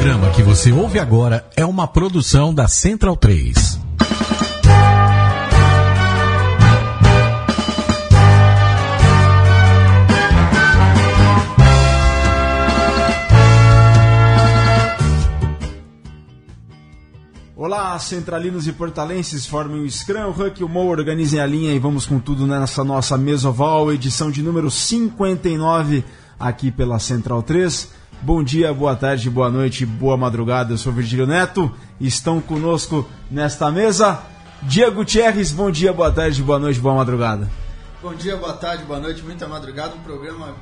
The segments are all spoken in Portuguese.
programa que você ouve agora é uma produção da Central 3. Olá, centralinos e portalenses, formem o Scrum, o Huck e o Mo, organizem a linha e vamos com tudo nessa nossa mesoval, edição de número 59 aqui pela Central 3. Bom dia, boa tarde, boa noite, boa madrugada. Eu sou Virgílio Neto. Estão conosco nesta mesa Diego Gutierrez. Bom dia, boa tarde, boa noite, boa madrugada. Bom dia, boa tarde, boa noite, muita madrugada. Um programa,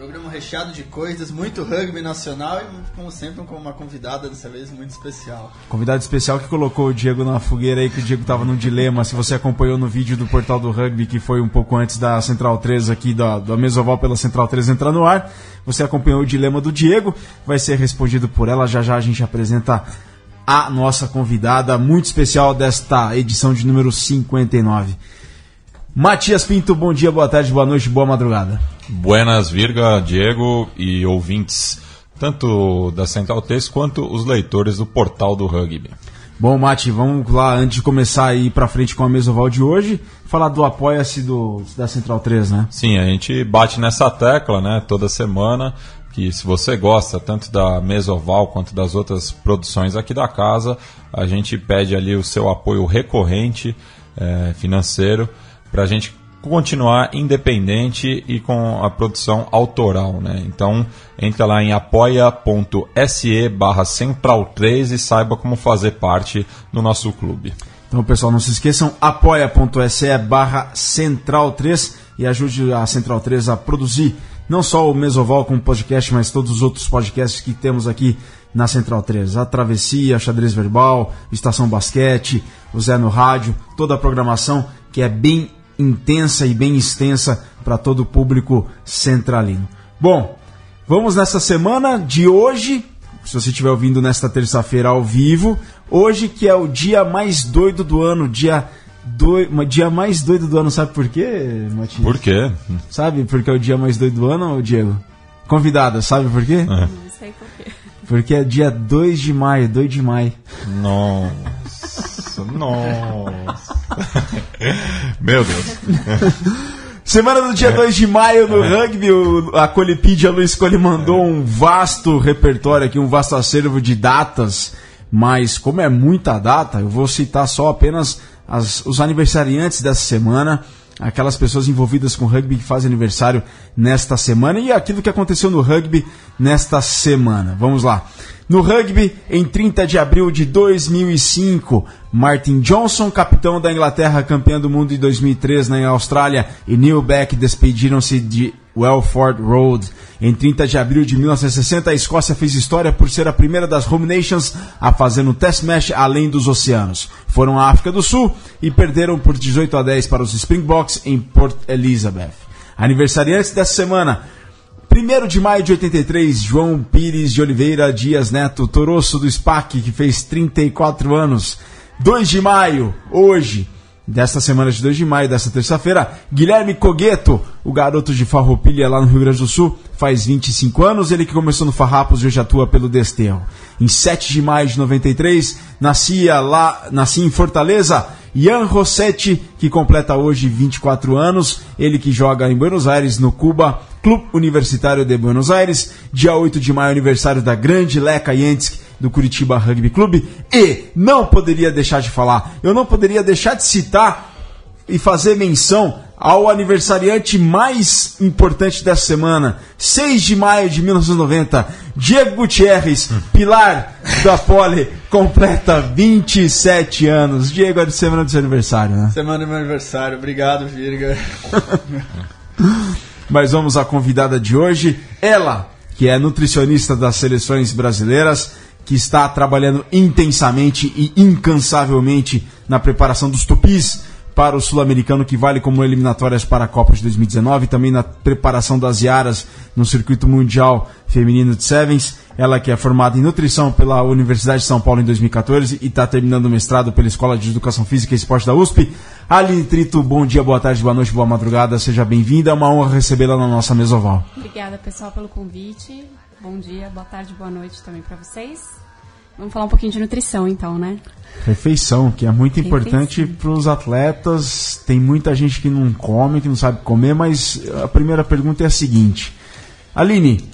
programa recheado de coisas, muito rugby nacional e, como sempre, com uma convidada dessa vez muito especial. Convidado especial que colocou o Diego na fogueira aí, que o Diego estava num dilema. Se você acompanhou no vídeo do Portal do Rugby, que foi um pouco antes da Central 3 aqui, da, da Mesoval pela Central 3 entrar no ar, você acompanhou o dilema do Diego, vai ser respondido por ela. Já já a gente apresenta a nossa convidada muito especial desta edição de número 59. Matias Pinto, bom dia, boa tarde, boa noite, boa madrugada. Buenas, Virga, Diego e ouvintes, tanto da Central 3 quanto os leitores do portal do rugby. Bom, Mati, vamos lá, antes de começar a ir pra frente com a mesoval de hoje, falar do Apoia-se da Central 3, né? Sim, a gente bate nessa tecla, né, toda semana, que se você gosta tanto da Mesoval quanto das outras produções aqui da casa, a gente pede ali o seu apoio recorrente eh, financeiro para a gente continuar independente e com a produção autoral, né? Então, entra lá em apoia.se barra central 3 e saiba como fazer parte do nosso clube. Então, pessoal, não se esqueçam, apoia.se barra Central 3 e ajude a Central 3 a produzir não só o Mesoval como podcast, mas todos os outros podcasts que temos aqui na Central 3. A Travessia, Xadrez Verbal, Estação Basquete, o Zé no Rádio, toda a programação que é bem intensa e bem extensa para todo o público centralino. Bom, vamos nessa semana de hoje, se você estiver ouvindo nesta terça-feira ao vivo, hoje que é o dia mais doido do ano, dia do, dia mais doido do ano, sabe por quê, Matias? Por quê? Sabe por que é o dia mais doido do ano, Diego? Convidada, sabe por quê? É. Não sei por quê. Porque é dia 2 de maio, 2 de maio. Nossa, nossa. Meu Deus. Semana do dia 2 de maio no rugby, o- a Colipídia Luiz Cole mandou um vasto repertório aqui, um vasto acervo de datas, mas como é muita data, eu vou citar só apenas as- os aniversariantes dessa semana, aquelas pessoas envolvidas com rugby que fazem aniversário nesta semana e aquilo que aconteceu no rugby nesta semana. Vamos lá. No rugby, em 30 de abril de 2005, Martin Johnson, capitão da Inglaterra, campeão do mundo em 2003 na Austrália, e Neil Beck despediram-se de Welford Road. Em 30 de abril de 1960, a Escócia fez história por ser a primeira das Home Nations a fazer um test match além dos oceanos. Foram à África do Sul e perderam por 18 a 10 para os Springboks em Port Elizabeth. Aniversariantes dessa semana, 1 de maio de 83, João Pires de Oliveira Dias Neto, Toroço do SPAC, que fez 34 anos. 2 de maio, hoje, desta semana de 2 de maio, desta terça-feira, Guilherme Cogueto, o garoto de Farroupilha lá no Rio Grande do Sul, faz 25 anos, ele que começou no Farrapos e hoje atua pelo Desterro. Em 7 de maio de 93, nascia lá, nascia em Fortaleza, Ian Rossetti, que completa hoje 24 anos, ele que joga em Buenos Aires, no Cuba, Clube Universitário de Buenos Aires, dia 8 de maio, aniversário da grande Leca Yensk, do Curitiba Rugby Clube, e não poderia deixar de falar, eu não poderia deixar de citar e fazer menção ao aniversariante mais importante dessa semana, 6 de maio de 1990, Diego Gutierrez, pilar da Pole, completa 27 anos. Diego, é de semana do seu aniversário, né? Semana do meu aniversário, obrigado, Virga. Mas vamos à convidada de hoje, ela, que é nutricionista das seleções brasileiras, que está trabalhando intensamente e incansavelmente na preparação dos tupis para o sul-americano que vale como eliminatórias para a Copa de 2019, também na preparação das Iaras no circuito mundial feminino de Sevens. Ela que é formada em nutrição pela Universidade de São Paulo em 2014 e está terminando o mestrado pela Escola de Educação Física e Esporte da USP. Aline Trito, bom dia, boa tarde, boa noite, boa madrugada, seja bem-vinda. É uma honra recebê-la na nossa mesoval. Obrigada, pessoal, pelo convite. Bom dia, boa tarde, boa noite também para vocês. Vamos falar um pouquinho de nutrição então, né? Refeição, que é muito Refeição. importante para os atletas. Tem muita gente que não come, que não sabe comer, mas a primeira pergunta é a seguinte: Aline,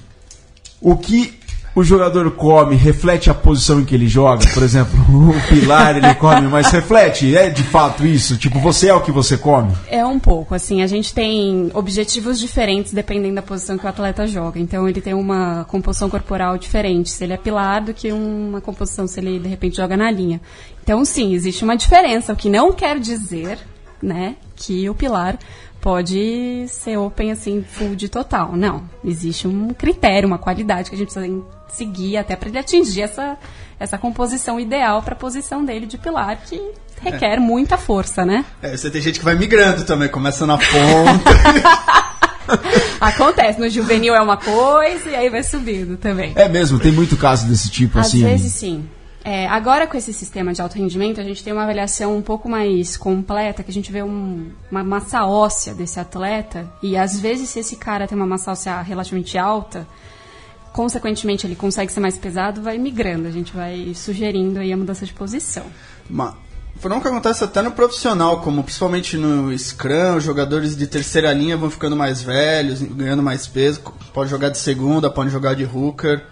o que o jogador come reflete a posição em que ele joga? Por exemplo, o Pilar ele come, mas reflete, é de fato isso? Tipo, você é o que você come? É um pouco, assim, a gente tem objetivos diferentes dependendo da posição que o atleta joga. Então ele tem uma composição corporal diferente, se ele é pilar do que uma composição se ele de repente joga na linha. Então sim, existe uma diferença, o que não quer dizer, né, que o pilar pode ser open assim, food total. Não, existe um critério, uma qualidade que a gente precisa seguir até para ele atingir essa essa composição ideal para a posição dele de pilar que requer muita força, né? É, você tem gente que vai migrando também, começa na ponta. Acontece, no juvenil é uma coisa e aí vai subindo também. É mesmo, tem muito caso desse tipo Às assim. vezes sim. É, agora com esse sistema de alto rendimento, a gente tem uma avaliação um pouco mais completa, que a gente vê um- uma massa óssea desse atleta, e às vezes se esse cara tem uma massa óssea relativamente alta, consequentemente ele consegue ser mais pesado, vai migrando, a gente vai sugerindo aí a mudança de posição. Mas, Fenômeno que acontece até no profissional, como principalmente no Scrum, jogadores de terceira linha vão ficando mais velhos, ganhando mais peso, pode jogar de segunda, pode jogar de hooker.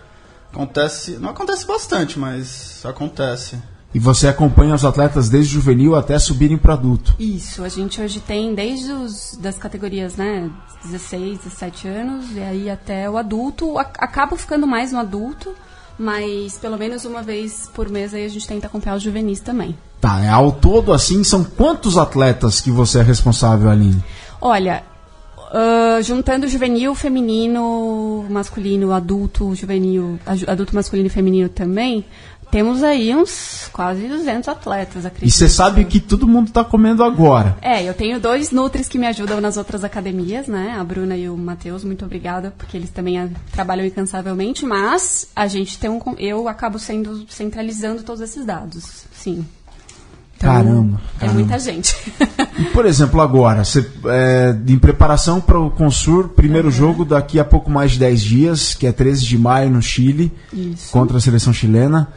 Acontece, não acontece bastante, mas acontece. E você acompanha os atletas desde juvenil até subirem para adulto. Isso, a gente hoje tem desde os das categorias, né, 16, 17 anos, e aí até o adulto, a- acabo ficando mais no adulto, mas pelo menos uma vez por mês aí a gente tenta acompanhar os juvenis também. Tá, é, ao todo assim, são quantos atletas que você é responsável, Aline? Olha, ah, juntando juvenil, feminino, masculino, adulto, juvenil, adulto masculino e feminino também, temos aí uns quase 200 atletas, E acredito. você sabe que todo mundo tá comendo agora. É, eu tenho dois Nutris que me ajudam nas outras academias, né? A Bruna e o Matheus, muito obrigada, porque eles também ah, trabalham incansavelmente, mas a gente tem um. Eu acabo sendo centralizando todos esses dados, sim. Então, Caramba, É caramba. muita gente. E, por exemplo, agora, você, é, em preparação para o Consur, primeiro jogo daqui a pouco mais de 10 dias, que é 13 de maio no Chile, Isso. contra a seleção chilena.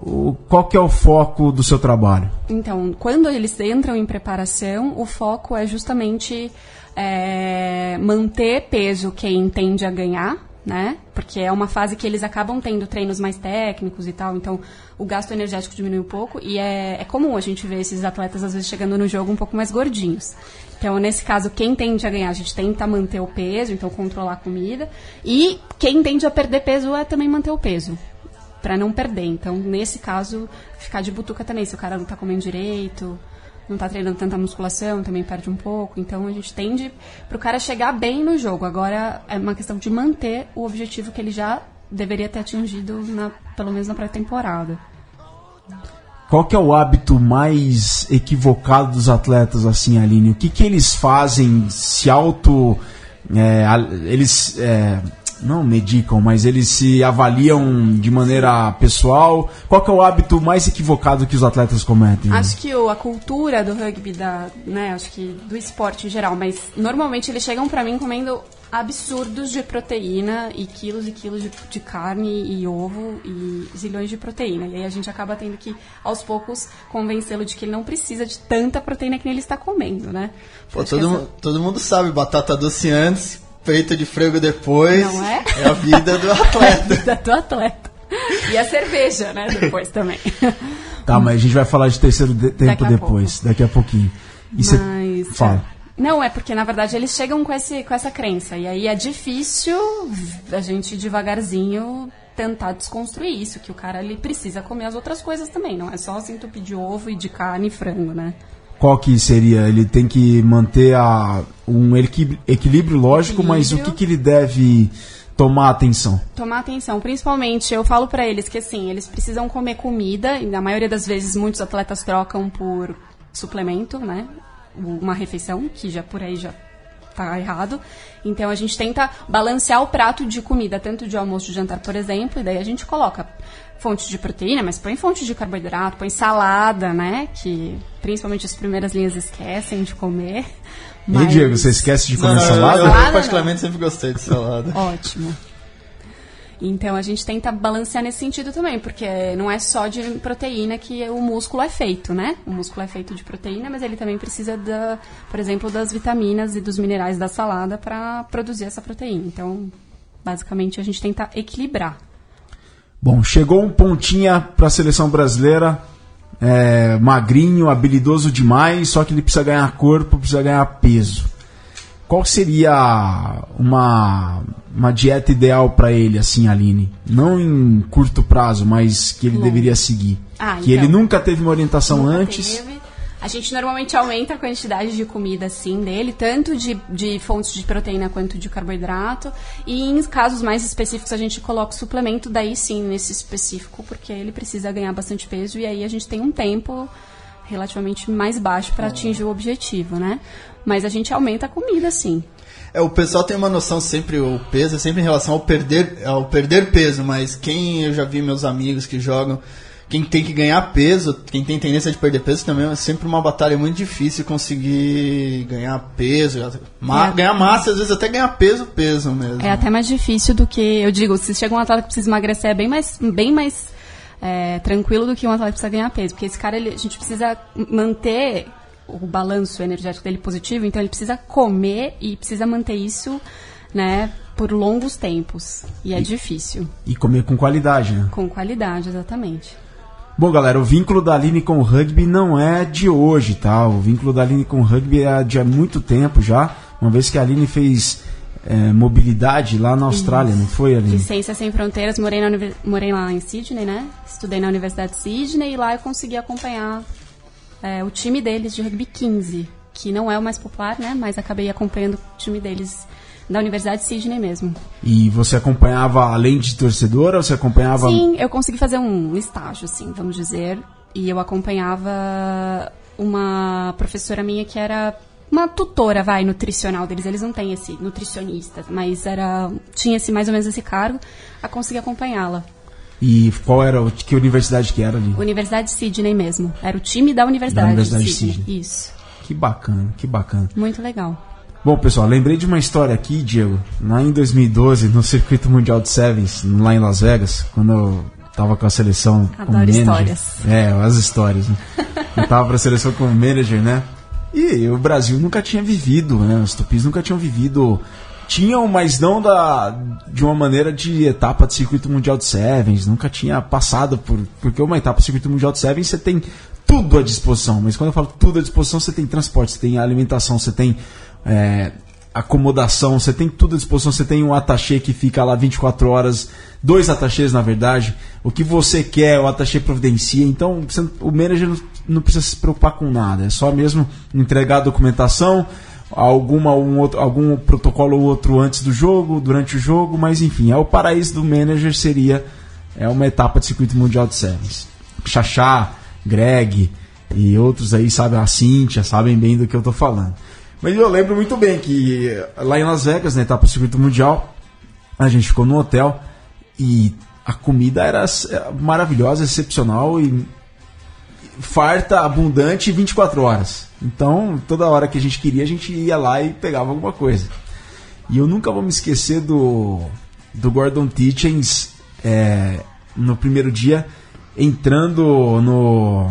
O, qual que é o foco do seu trabalho? Então, quando eles entram em preparação, o foco é justamente é, manter peso quem tende a ganhar, né? Porque é uma fase que eles acabam tendo treinos mais técnicos e tal, então o gasto energético diminui um pouco e é, é comum a gente ver esses atletas às vezes chegando no jogo um pouco mais gordinhos. Então, nesse caso, quem tende a ganhar, a gente tenta manter o peso, então controlar a comida. E quem tende a perder peso é também manter o peso Pra não perder. Então, nesse caso, ficar de butuca também. Se o cara não tá comendo direito, não tá treinando tanta musculação, também perde um pouco. Então, a gente tende pro cara chegar bem no jogo. Agora, é uma questão de manter o objetivo que ele já deveria ter atingido, na, pelo menos na pré-temporada. Qual que é o hábito mais equivocado dos atletas, assim, Aline? O que, que eles fazem, se auto... é, eles... é, não medicam, mas eles se avaliam de maneira pessoal. Qual que é o hábito mais equivocado que os atletas cometem? Acho que o- a cultura do rugby, da, né, acho que do esporte em geral, mas normalmente eles chegam pra mim comendo absurdos de proteína e quilos e quilos de, de carne e ovo e zilhões de proteína. E aí a gente acaba tendo que, aos poucos, convencê-lo de que ele não precisa de tanta proteína que ele está comendo, né? Pô, todo, essa- todo mundo sabe, batata doce antes, peito de frango depois. Não é? É a vida do atleta. da do atleta. E a cerveja, né, depois também. Tá, mas a gente vai falar de terceiro de- tempo a depois, daqui a pouquinho. E cê- Mas. Fala. Não, é porque na verdade eles chegam com, esse, com essa crença. E aí é difícil a gente devagarzinho tentar desconstruir isso, que o cara ele precisa comer as outras coisas também. Não é só se entupir de ovo e de carne e frango, né? Qual que seria? Ele tem que manter a, um equilíbrio, equilíbrio lógico, mas o que, Equilíbrio. que ele deve tomar atenção? Tomar atenção, principalmente eu falo pra eles que assim, eles precisam comer comida, e na maioria das vezes muitos atletas trocam por suplemento, né? Uma refeição, que já por aí já tá errado. Então a gente tenta balancear o prato de comida, tanto de almoço de jantar, por exemplo, e daí a gente coloca fonte de proteína, mas põe fonte de carboidrato, põe salada, né? Que principalmente as primeiras linhas esquecem de comer. E Mas... Diego, você esquece de comer Não, salada? Eu, eu Salada, particularmente sempre gostei de salada. Ótimo. Então a gente tenta balancear nesse sentido também, porque não é só de proteína que o músculo é feito, né? O músculo é feito de proteína, mas ele também precisa, da, por exemplo, das vitaminas e dos minerais da salada para produzir essa proteína. Então, basicamente, a gente tenta equilibrar. Bom, chegou um pontinha para a seleção brasileira, é, magrinho, habilidoso demais, só que ele precisa ganhar corpo, precisa ganhar peso. Qual seria uma, uma dieta ideal para ele, assim, Aline? Não em curto prazo, mas que ele Longo. deveria seguir. Ah, que então. ele nunca teve uma orientação antes. teve. A gente normalmente aumenta a quantidade de comida, assim, dele, tanto de, de fontes de proteína quanto de carboidrato. E em casos mais específicos, a gente coloca o suplemento, daí sim, nesse específico, porque ele precisa ganhar bastante peso e aí a gente tem um tempo relativamente mais baixo para atingir o objetivo, né? Mas a gente aumenta a comida, sim. É, o pessoal tem uma noção sempre, o peso é sempre em relação ao perder, ao perder peso, mas quem eu já vi meus amigos que jogam, quem tem que ganhar peso, quem tem tendência de perder peso também é sempre uma batalha muito difícil conseguir ganhar peso, ma- É. ganhar massa, às vezes até ganhar peso, peso mesmo. É até mais difícil do que, eu digo, se chega um atleta que precisa emagrecer, é bem mais, bem mais é, tranquilo do que um atleta que precisa ganhar peso. Porque esse cara, ele- a gente precisa manter o balanço energético dele positivo, então ele precisa comer e precisa manter isso, né, por longos tempos. E é difícil. E comer com qualidade, né? Com qualidade, exatamente. Bom, galera, o vínculo da Aline com o rugby não é de hoje, tá? O vínculo da Aline com o rugby é de há muito tempo já, uma vez que a Aline fez é, mobilidade lá na Austrália, não foi, Aline? De Ciências Sem Fronteiras, morei, na morei lá em Sydney, né? Estudei na Universidade de Sydney e lá eu consegui acompanhar é, o time deles de rugby 15, que não é o mais popular, né? Mas acabei acompanhando o time deles da Universidade de Sydney mesmo. E você acompanhava, além de torcedora, você acompanhava... Sim, eu consegui fazer um estágio, assim, vamos dizer. E eu acompanhava uma professora minha que era uma tutora, vai, nutricional deles. Eles não têm esse nutricionista, mas era tinha esse mais ou menos esse cargo, a conseguir acompanhá-la. E qual era, o- que universidade que era ali? Universidade de Sydney mesmo. Era o time da Universidade, Da Universidade de de Sydney. Sydney. Isso. Que bacana, que bacana. Muito legal. Bom, pessoal, lembrei de uma história aqui, Diego. Lá em 2012, no Circuito Mundial de Sevens, lá em Las Vegas, quando eu tava com a seleção como Adoro manager. histórias. É, as histórias, né? eu tava pra seleção como manager, né? E o Brasil nunca tinha vivido, né? Os tupis nunca tinham vivido. Tinham, mas não da, de uma maneira de etapa de circuito mundial de Sevens. Nunca tinha passado por. Porque uma etapa de circuito mundial de Sevens você tem tudo à disposição. Mas quando eu falo tudo à disposição, você tem transporte, você tem alimentação, você tem é, acomodação, você tem tudo à disposição. Você tem um atachê que fica lá 24 horas, dois atachês na verdade. O que você quer, o atachê providencia. Então você- o manager não, precisa se preocupar com nada. É só mesmo entregar a documentação, alguma um outro, algum protocolo ou outro antes do jogo, durante o jogo, mas enfim, é o paraíso do manager seria é uma etapa de circuito mundial de sevens. Xaxá, Greg e outros aí, sabe, a Cíntia, sabem bem do que eu tô falando. Mas eu lembro muito bem que lá em Las Vegas, na etapa do circuito mundial, a gente ficou no hotel e a comida era é, maravilhosa, excepcional e farta, abundante 24 horas. Então, toda hora que a gente queria, a gente ia lá e pegava alguma coisa. E eu nunca vou me esquecer do, do Gordon Tietjens é, no primeiro dia entrando no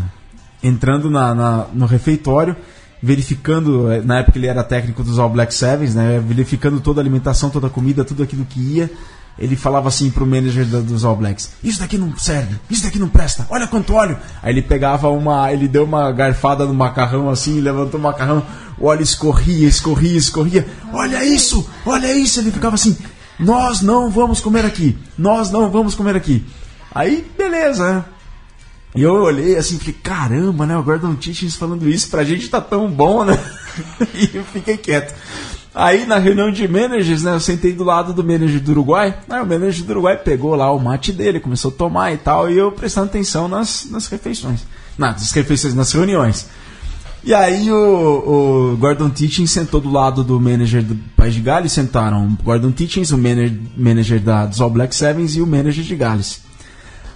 entrando na, na- no refeitório, verificando, eh, na época ele era técnico dos All Black Sevens, né, verificando toda a alimentação, toda a comida, tudo aquilo que ia. Ele falava assim pro manager dos All Blacks: Isso daqui não serve, isso daqui não presta, olha quanto óleo. Aí ele pegava uma. Ele deu uma garfada no macarrão assim, levantou o macarrão, o óleo escorria, escorria, escorria. Olha isso, olha isso. Ele ficava assim: Nós não vamos comer aqui, nós não vamos comer aqui. Aí, beleza, né? E eu olhei assim fiquei, caramba, né? O Gordon Tietjens falando isso pra gente tá tão bom, né? e eu fiquei quieto. Aí na reunião de managers, né? Eu sentei do lado do manager do Uruguai. Aí o manager do Uruguai pegou lá o mate dele, começou a tomar e tal, e eu prestando atenção nas, nas refeições. Nas refeições, nas reuniões. E aí o, o Gordon Tietjens sentou do lado do manager do País de Gales, sentaram o Gordon Tietjens, o manager, manager da, dos All Black Sevens e o manager de Gales.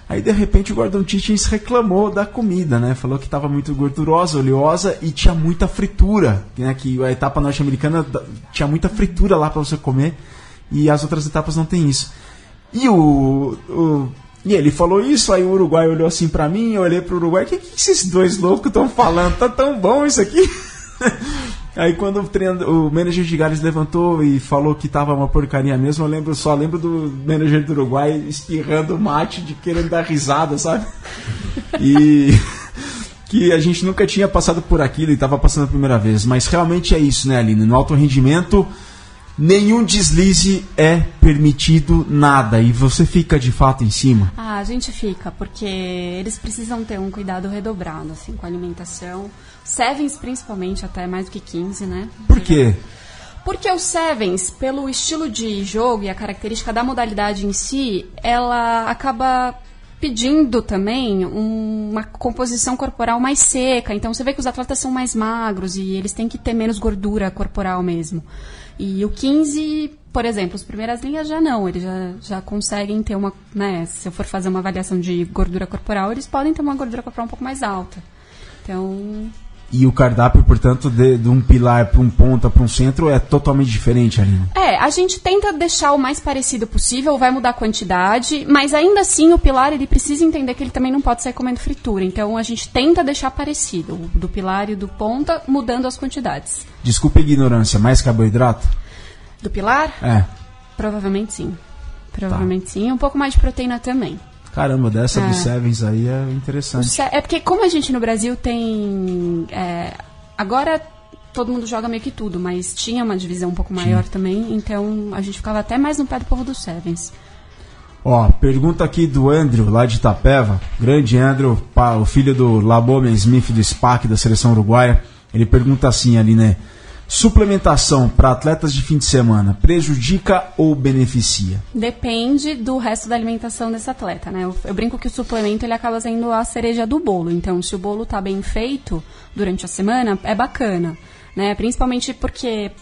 Aí de repente o Gordon Tietjens reclamou da comida, né? Falou que estava muito gordurosa, oleosa e tinha muita fritura, né? Que a etapa norte-americana tinha muita fritura lá para você comer e as outras etapas não tem isso. E o, o- E ele falou isso, aí o Uruguai olhou assim pra mim, eu olhei pro Uruguai, o que, que esses dois loucos estão falando? Tá tão bom isso aqui? Aí quando o, treinador- o manager de Gales levantou e falou que tava uma porcaria mesmo, eu lembro só lembro do manager do Uruguai espirrando mate de querendo dar risada, sabe? E que a gente nunca tinha passado por aquilo e tava passando a primeira vez, mas realmente é isso, né, Aline? No alto rendimento nenhum deslize é permitido nada e você fica de fato em cima. Ah, a gente fica, porque eles precisam ter um cuidado redobrado, assim, com a alimentação. Sevens, principalmente, até mais do que 15, né? Por quê? Porque o Sevens, pelo estilo de jogo e a característica da modalidade em si, ela acaba pedindo também um- uma composição corporal mais seca. Então você vê que os atletas são mais magros e eles têm que ter menos gordura corporal mesmo. E o 15, por exemplo, as primeiras linhas já não, eles já, já conseguem ter uma, né, se eu for fazer uma avaliação de gordura corporal, eles podem ter uma gordura corporal um pouco mais alta. Então, E o cardápio, portanto, de, de um pilar para um ponta para um centro é totalmente diferente, Aline. É, a gente tenta deixar o mais parecido possível, vai mudar a quantidade, mas ainda assim o pilar ele precisa entender que ele também não pode sair comendo fritura. Então a gente tenta deixar parecido, o do pilar e do ponta, mudando as quantidades. Desculpa a ignorância, mais carboidrato? Do pilar? É. Provavelmente sim. Provavelmente sim. Um pouco mais de proteína também. Caramba, dessa É. do Sevens aí é interessante. É porque como a gente no Brasil tem. é, agora todo mundo joga meio que tudo, mas tinha uma divisão um pouco maior também, então a gente ficava até mais no pé do povo do Sevens. Ó, pergunta aqui do Andrew, lá de Itapeva. Grande Andrew, o filho do Labomen Smith do SPAC, da seleção uruguaia. Ele pergunta assim ali, né? Suplementação para atletas de fim de semana prejudica ou beneficia? Depende do resto da alimentação desse atleta, né? Eu, eu brinco que o suplemento ele acaba sendo a cereja do bolo. Então, se o bolo tá bem feito durante a semana, é bacana, né? Principalmente porque,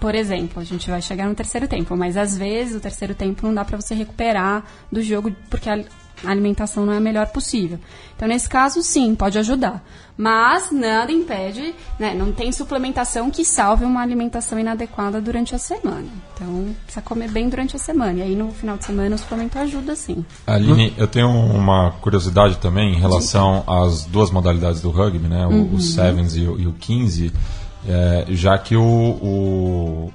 por exemplo, a gente vai chegar no terceiro tempo, mas às vezes o terceiro tempo não dá pra você recuperar do jogo porque a a alimentação não é a melhor possível. Então, nesse caso, sim, pode ajudar. Mas nada impede, né? Não tem suplementação que salve uma alimentação inadequada durante a semana. Então, precisa comer bem durante a semana. E aí, no final de semana, o suplemento ajuda, sim. Aline, eu tenho uma curiosidade também em relação às duas modalidades do rugby, né? O, o Sevens e o, e o 15, é, já que o, o-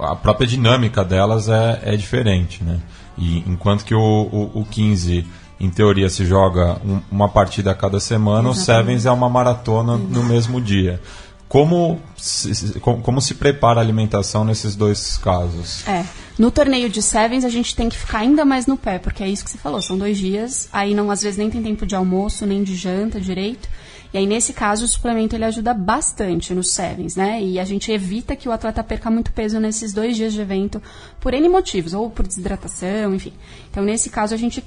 a própria dinâmica delas é, é diferente, né? E enquanto que o, o, o 15, em teoria, se joga um- uma partida a cada semana, o Sevens é uma maratona no mesmo dia. Como se, se- como, como se prepara a alimentação nesses dois casos? É. No torneio de Sevens, a gente tem que ficar ainda mais no pé, porque é isso que você falou, são dois dias, aí não, às vezes nem tem tempo de almoço, nem de janta direito. E aí, nesse caso, o suplemento ele ajuda bastante nos Sevens, né? E a gente evita que o atleta perca muito peso nesses dois dias de evento, por N motivos, ou por desidratação, enfim. Então, nesse caso, a gente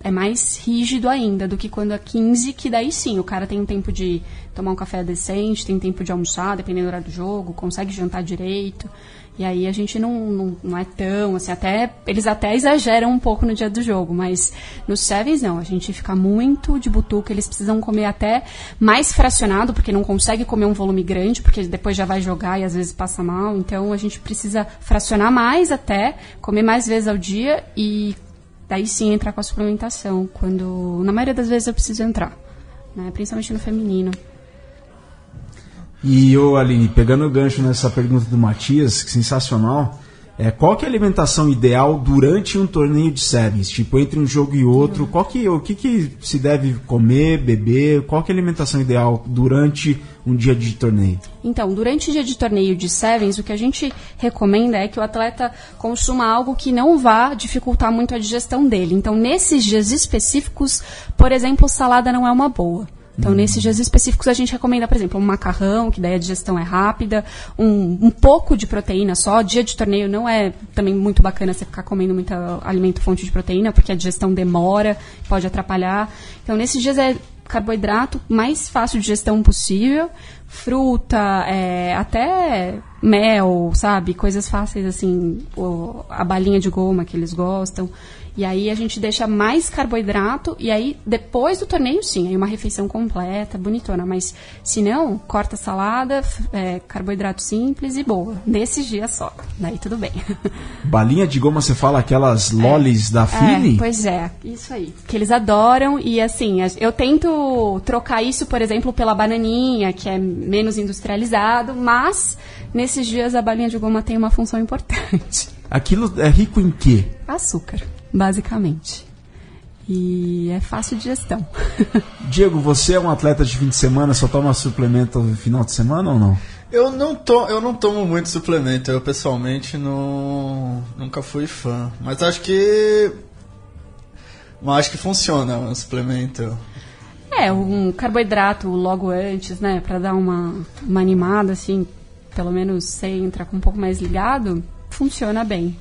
é mais rígido ainda do que quando é 15, que daí sim, o cara tem um tempo de tomar um café decente, tem tempo de almoçar, dependendo do horário do jogo, consegue jantar direito. E aí a gente não, não, não é tão, assim, até. Eles até exageram um pouco no dia do jogo, mas nos Sevens não, a gente fica muito de butuca, eles precisam comer até mais fracionado, porque não consegue comer um volume grande, porque depois já vai jogar e às vezes passa mal. Então a gente precisa fracionar mais até, comer mais vezes ao dia e daí sim entrar com a suplementação, quando na maioria das vezes eu preciso entrar, né? principalmente no feminino. E ô Aline, pegando o gancho nessa pergunta do Matias, que sensacional, é, qual que é a alimentação ideal durante um torneio de sevens? Tipo, entre um jogo e outro, qual que, o que, que se deve comer, beber? Qual que é a alimentação ideal durante um dia de torneio? Então, durante o dia de torneio de Sevens, o que a gente recomenda é que o atleta consuma algo que não vá dificultar muito a digestão dele. Então, nesses dias específicos, por exemplo, salada não é uma boa. Então, nesses dias específicos, a gente recomenda, por exemplo, um macarrão, que daí a digestão é rápida, um, um pouco de proteína só. Dia de torneio não é também muito bacana você ficar comendo muito alimento fonte de proteína, porque a digestão demora, pode atrapalhar. Então, nesses dias é carboidrato mais fácil de digestão possível, fruta, é, até mel, sabe? Coisas fáceis assim, o- a balinha de goma que eles gostam. E aí a gente deixa mais carboidrato e aí depois do torneio sim, aí uma refeição completa, bonitona, mas se não, corta salada, é, carboidrato simples e boa. Nesses dias só. Daí tudo bem. Balinha de goma, você fala aquelas lolis da É, Fini? pois é, isso aí. Que eles adoram e assim, eu tento trocar isso, por exemplo, pela bananinha, que é menos industrializado, mas nesses dias a balinha de goma tem uma função importante. Aquilo é rico em quê? Açúcar, basicamente. E é fácil de gestão. Diego, você é um atleta de fim de semana, só toma suplemento no final de semana ou não? Eu não, to, eu não tomo muito suplemento, eu pessoalmente não, nunca fui fã. Mas acho que. Mas acho que funciona um suplemento. É, um carboidrato logo antes, né, Pra dar uma, uma animada, assim, pelo menos você entra com um pouco mais ligado, funciona bem.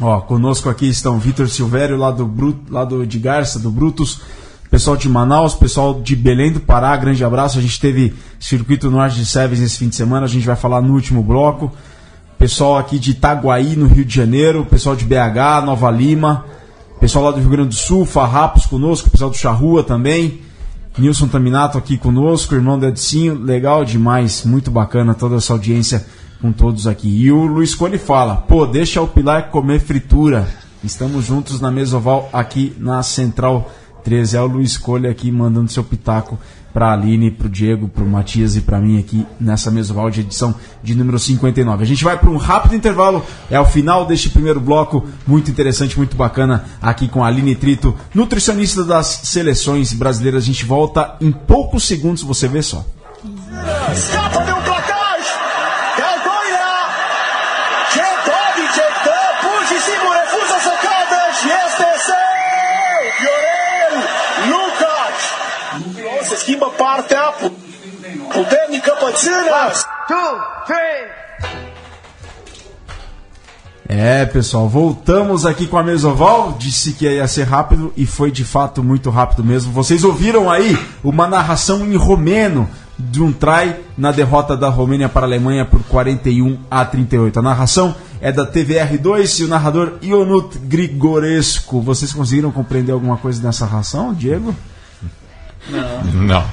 Ó, conosco aqui estão Vitor Silvério, lá do, lá do de Garça, do Brutus, pessoal de Manaus, pessoal de Belém do Pará, grande abraço. A gente teve circuito Norte de Sevens esse fim de semana, a gente vai falar no último bloco. Pessoal aqui de Itaguaí, no Rio de Janeiro, pessoal de BH, Nova Lima, pessoal lá do Rio Grande do Sul, Farrapos conosco, pessoal do Charrua também. Nilson Taminato aqui conosco, irmão do Edicinho, legal demais, muito bacana toda essa audiência com todos aqui. E o Luiz Cole fala: pô, deixa o Pilar comer fritura. Estamos juntos na Mesoval aqui na Central 13. É o Luiz Cole aqui mandando seu pitaco para a Aline, para o Diego, para o Matias e para mim aqui nessa Mesoval de edição de número 59. A gente vai para um rápido intervalo, é o final deste primeiro bloco, muito interessante, muito bacana, aqui com a Aline Trito, nutricionista das seleções brasileiras. A gente volta em poucos segundos, você vê só. Escapa esquiva parte a Puterni Capacinas! É, pessoal, voltamos aqui com a Mesoval. Disse que ia ser rápido e foi de fato muito rápido mesmo. Vocês ouviram aí uma narração em romeno de um try na derrota da Romênia para a Alemanha por 41 a 38. A narração é da TVR2 e o narrador Ionut Grigorescu. Vocês conseguiram compreender alguma coisa dessa narração, Diego? Não.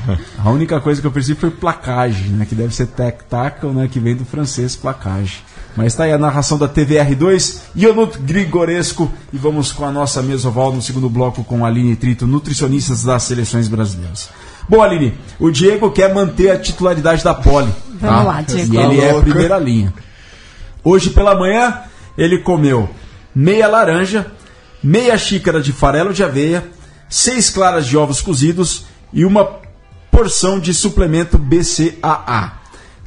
A única coisa que eu percebi foi placage, né? Que deve ser tec-tackle, né? Que vem do francês placage. Mas tá aí a narração da TVR2, Ionut Grigoresco. E vamos com a nossa mesoval no segundo bloco com a Aline Trito, nutricionistas das seleções brasileiras. Bom, Aline, o Diego quer manter a titularidade da Poli. Vamos lá, Diego. E ele Tá é a louco. primeira linha. Hoje pela manhã, ele comeu meia laranja, meia xícara de farelo de aveia, seis claras de ovos cozidos e uma porção de suplemento BCAA.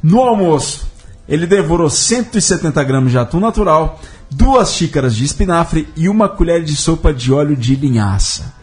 No almoço, ele devorou 170 gramas de atum natural, duas xícaras de espinafre e uma colher de sopa de óleo de linhaça.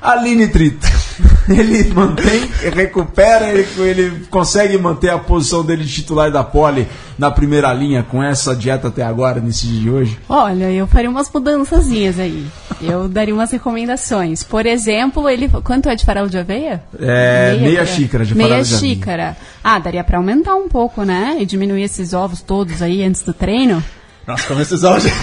Aline Trito, ele mantém, recupera, ele, ele consegue manter a posição dele de titular da pole na primeira linha com essa dieta até agora, nesse dia de hoje? Olha, eu faria umas mudançazinhas aí. Eu daria umas recomendações. Por exemplo, ele. Quanto é de farelo de aveia? É, meia colher. xícara de Meia farelo de aveia. xícara. Ah, daria pra aumentar um pouco, né? E diminuir esses ovos todos aí antes do treino. Nossa, como esses áudios.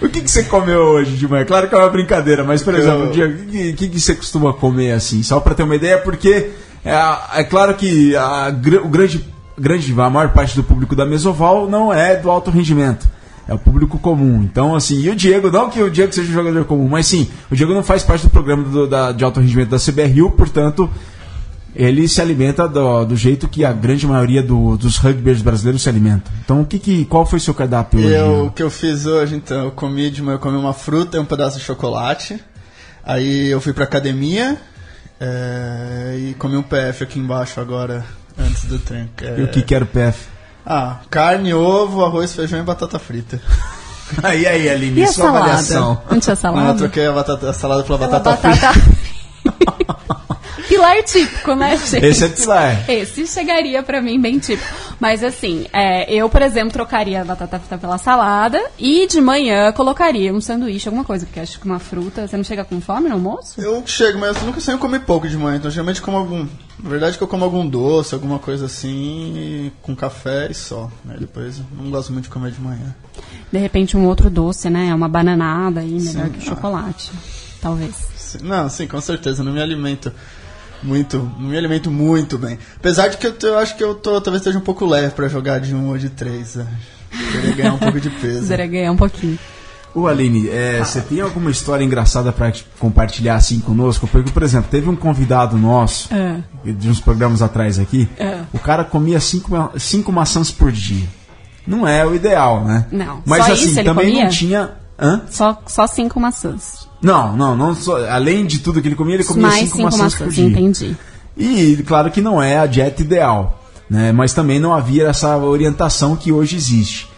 O que, que você comeu hoje de manhã? Claro que é uma brincadeira, mas, por Eu- exemplo, Diego, o que, que, que você costuma comer assim? Só para ter uma ideia, porque é, é claro que a, o grande, grande, a maior parte do público da Mesoval não é do alto rendimento. É o público comum. Então, assim, e o Diego, não que o Diego seja um jogador comum, mas sim, o Diego não faz parte do programa do- da, de alto rendimento da CBRU, portanto, ele se alimenta do, do jeito que a grande maioria do- dos rugbyers brasileiros se alimentam. Então, o que, que, qual foi o seu cardápio hoje? Eu, o que eu fiz hoje, então, eu comi de manhã, eu comi uma fruta e um pedaço de chocolate. Aí eu fui pra academia é, e comi um PF aqui embaixo agora, antes do treino. é- E o que, que era o PF? Ah, carne, ovo, arroz, feijão e batata frita. Aí, aí, Aline, E sua salada? avaliação. Não tinha Não, eu salada? troquei a, batata, a salada pela Aquela batata, frita. Pilar típico, né, gente? Esse é pilar. Esse chegaria pra mim bem típico. Mas assim, é, eu, por exemplo, trocaria a batata frita pela salada e de manhã colocaria um sanduíche, alguma coisa, porque acho que uma fruta. Você não chega com fome no almoço? Eu chego, mas eu nunca sei comer pouco de manhã, então geralmente como algum. Na verdade que eu como algum doce, alguma coisa assim, com café e só. Né? Depois eu não gosto muito de comer de manhã. De repente um outro doce, né? Uma bananada aí, melhor Sim, que o ah. chocolate. Talvez. Sim, Não, sim, com certeza. Não me alimento muito, não me alimento muito bem. Apesar de que eu, tô- eu acho que eu tô, talvez esteja um pouco leve pra jogar de um ou de três. né? Queria ganhar um pouco de peso. Zera ganhar um pouquinho. Ô Aline, é, você tem alguma história engraçada pra compartilhar assim conosco? Porque, por exemplo, teve um convidado nosso, É. de uns programas atrás aqui, É. o cara comia cinco, cinco maçãs por dia. Não é o ideal, né? Não. Mas Só assim, isso ele também comia? não tinha. Hã? Só, só cinco maçãs. Não, não, não só- além de tudo que ele comia, ele comia Mais cinco, cinco maçãs, por maçãs, dia. entendi. E claro que não é a dieta ideal, né? Mas também não havia essa orientação que hoje existe.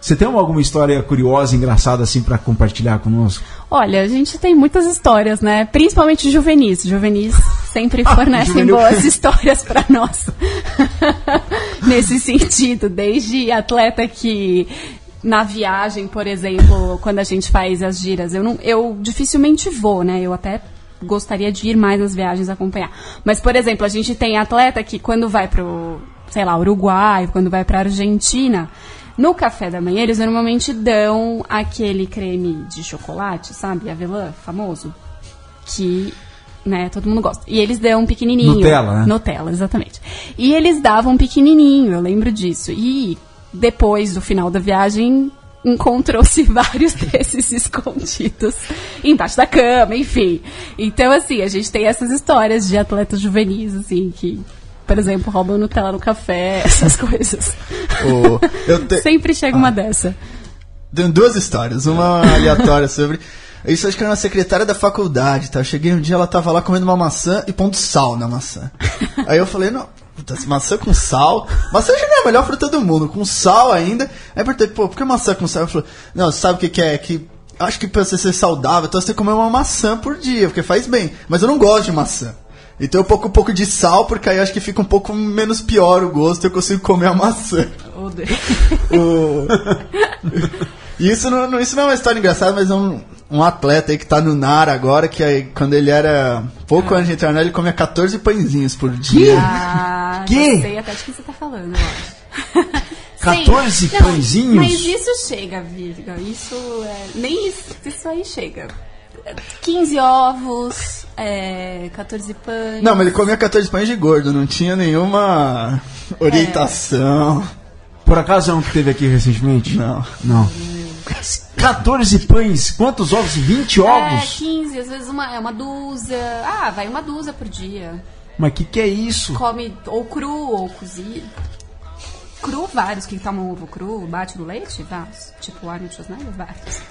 Você tem alguma história curiosa, engraçada assim pra compartilhar conosco? Olha, a gente tem muitas histórias, né? Principalmente juvenis. Juvenis sempre fornecem juvenil. boas histórias para nós. Nesse sentido, desde atleta que na viagem, por exemplo, quando a gente faz as giras, eu não, eu dificilmente vou, né? Eu até gostaria de ir mais nas viagens acompanhar. Mas, por exemplo, a gente tem atleta que quando vai pro, sei lá, Uruguai, quando vai pra Argentina, no café da manhã eles normalmente dão aquele creme de chocolate, sabe? Avelã, famoso. Que, né, todo mundo gosta. E eles dão um pequenininho. Nutella, né? Nutella, exatamente. E eles davam um pequenininho, eu lembro disso. E depois do final da viagem, encontrou-se vários desses escondidos embaixo da cama, enfim. Então, assim, a gente tem essas histórias de atletas juvenis, assim, que, por exemplo, roubam Nutella no café, essas coisas. O- eu te- Sempre chega uma dessa. Tenho duas histórias, uma aleatória sobre. Isso acho que era uma secretária da faculdade, tá? Eu cheguei um dia, ela tava lá comendo uma maçã e pondo sal na maçã. Aí eu falei, não, puta, maçã com sal. Maçã já não é a melhor fruta do mundo, com sal ainda. Aí eu perguntei, pô, por que maçã com sal? Ela falou, não, sabe o que, que é? Que acho que pra você ser saudável, então você tem que comer uma maçã por dia, porque faz bem. Mas eu não gosto de maçã. Então eu pouco um pouco de sal, porque aí acho que fica um pouco menos pior o gosto e eu consigo comer a maçã. O- E isso não, isso não é uma história engraçada, mas é um, um atleta aí que tá no NAR agora, que aí, quando ele era pouco antes de entrar ele comia 14 pãezinhos por dia. Ah, Que? já sei até de que você tá falando, eu acho. 14 Sim. Não, pãezinhos? Mas isso chega, Virga. Isso é. Nem isso, isso aí chega. 15 ovos, é, 14 pães. Não, mas ele comia 14 pães de gordo, não tinha nenhuma orientação. Por acaso é um que teve aqui recentemente? Não. Não. 14 pães, quantos ovos? 20 É, ovos? 15, às vezes uma, é uma dúzia. Ah, vai uma dúzia por dia. Mas que que é isso? Come ou cru ou cozido. Cru, vários que tomam ovo cru, bate no leite, vários. Tipo Arnold Schwarzenegger, vários.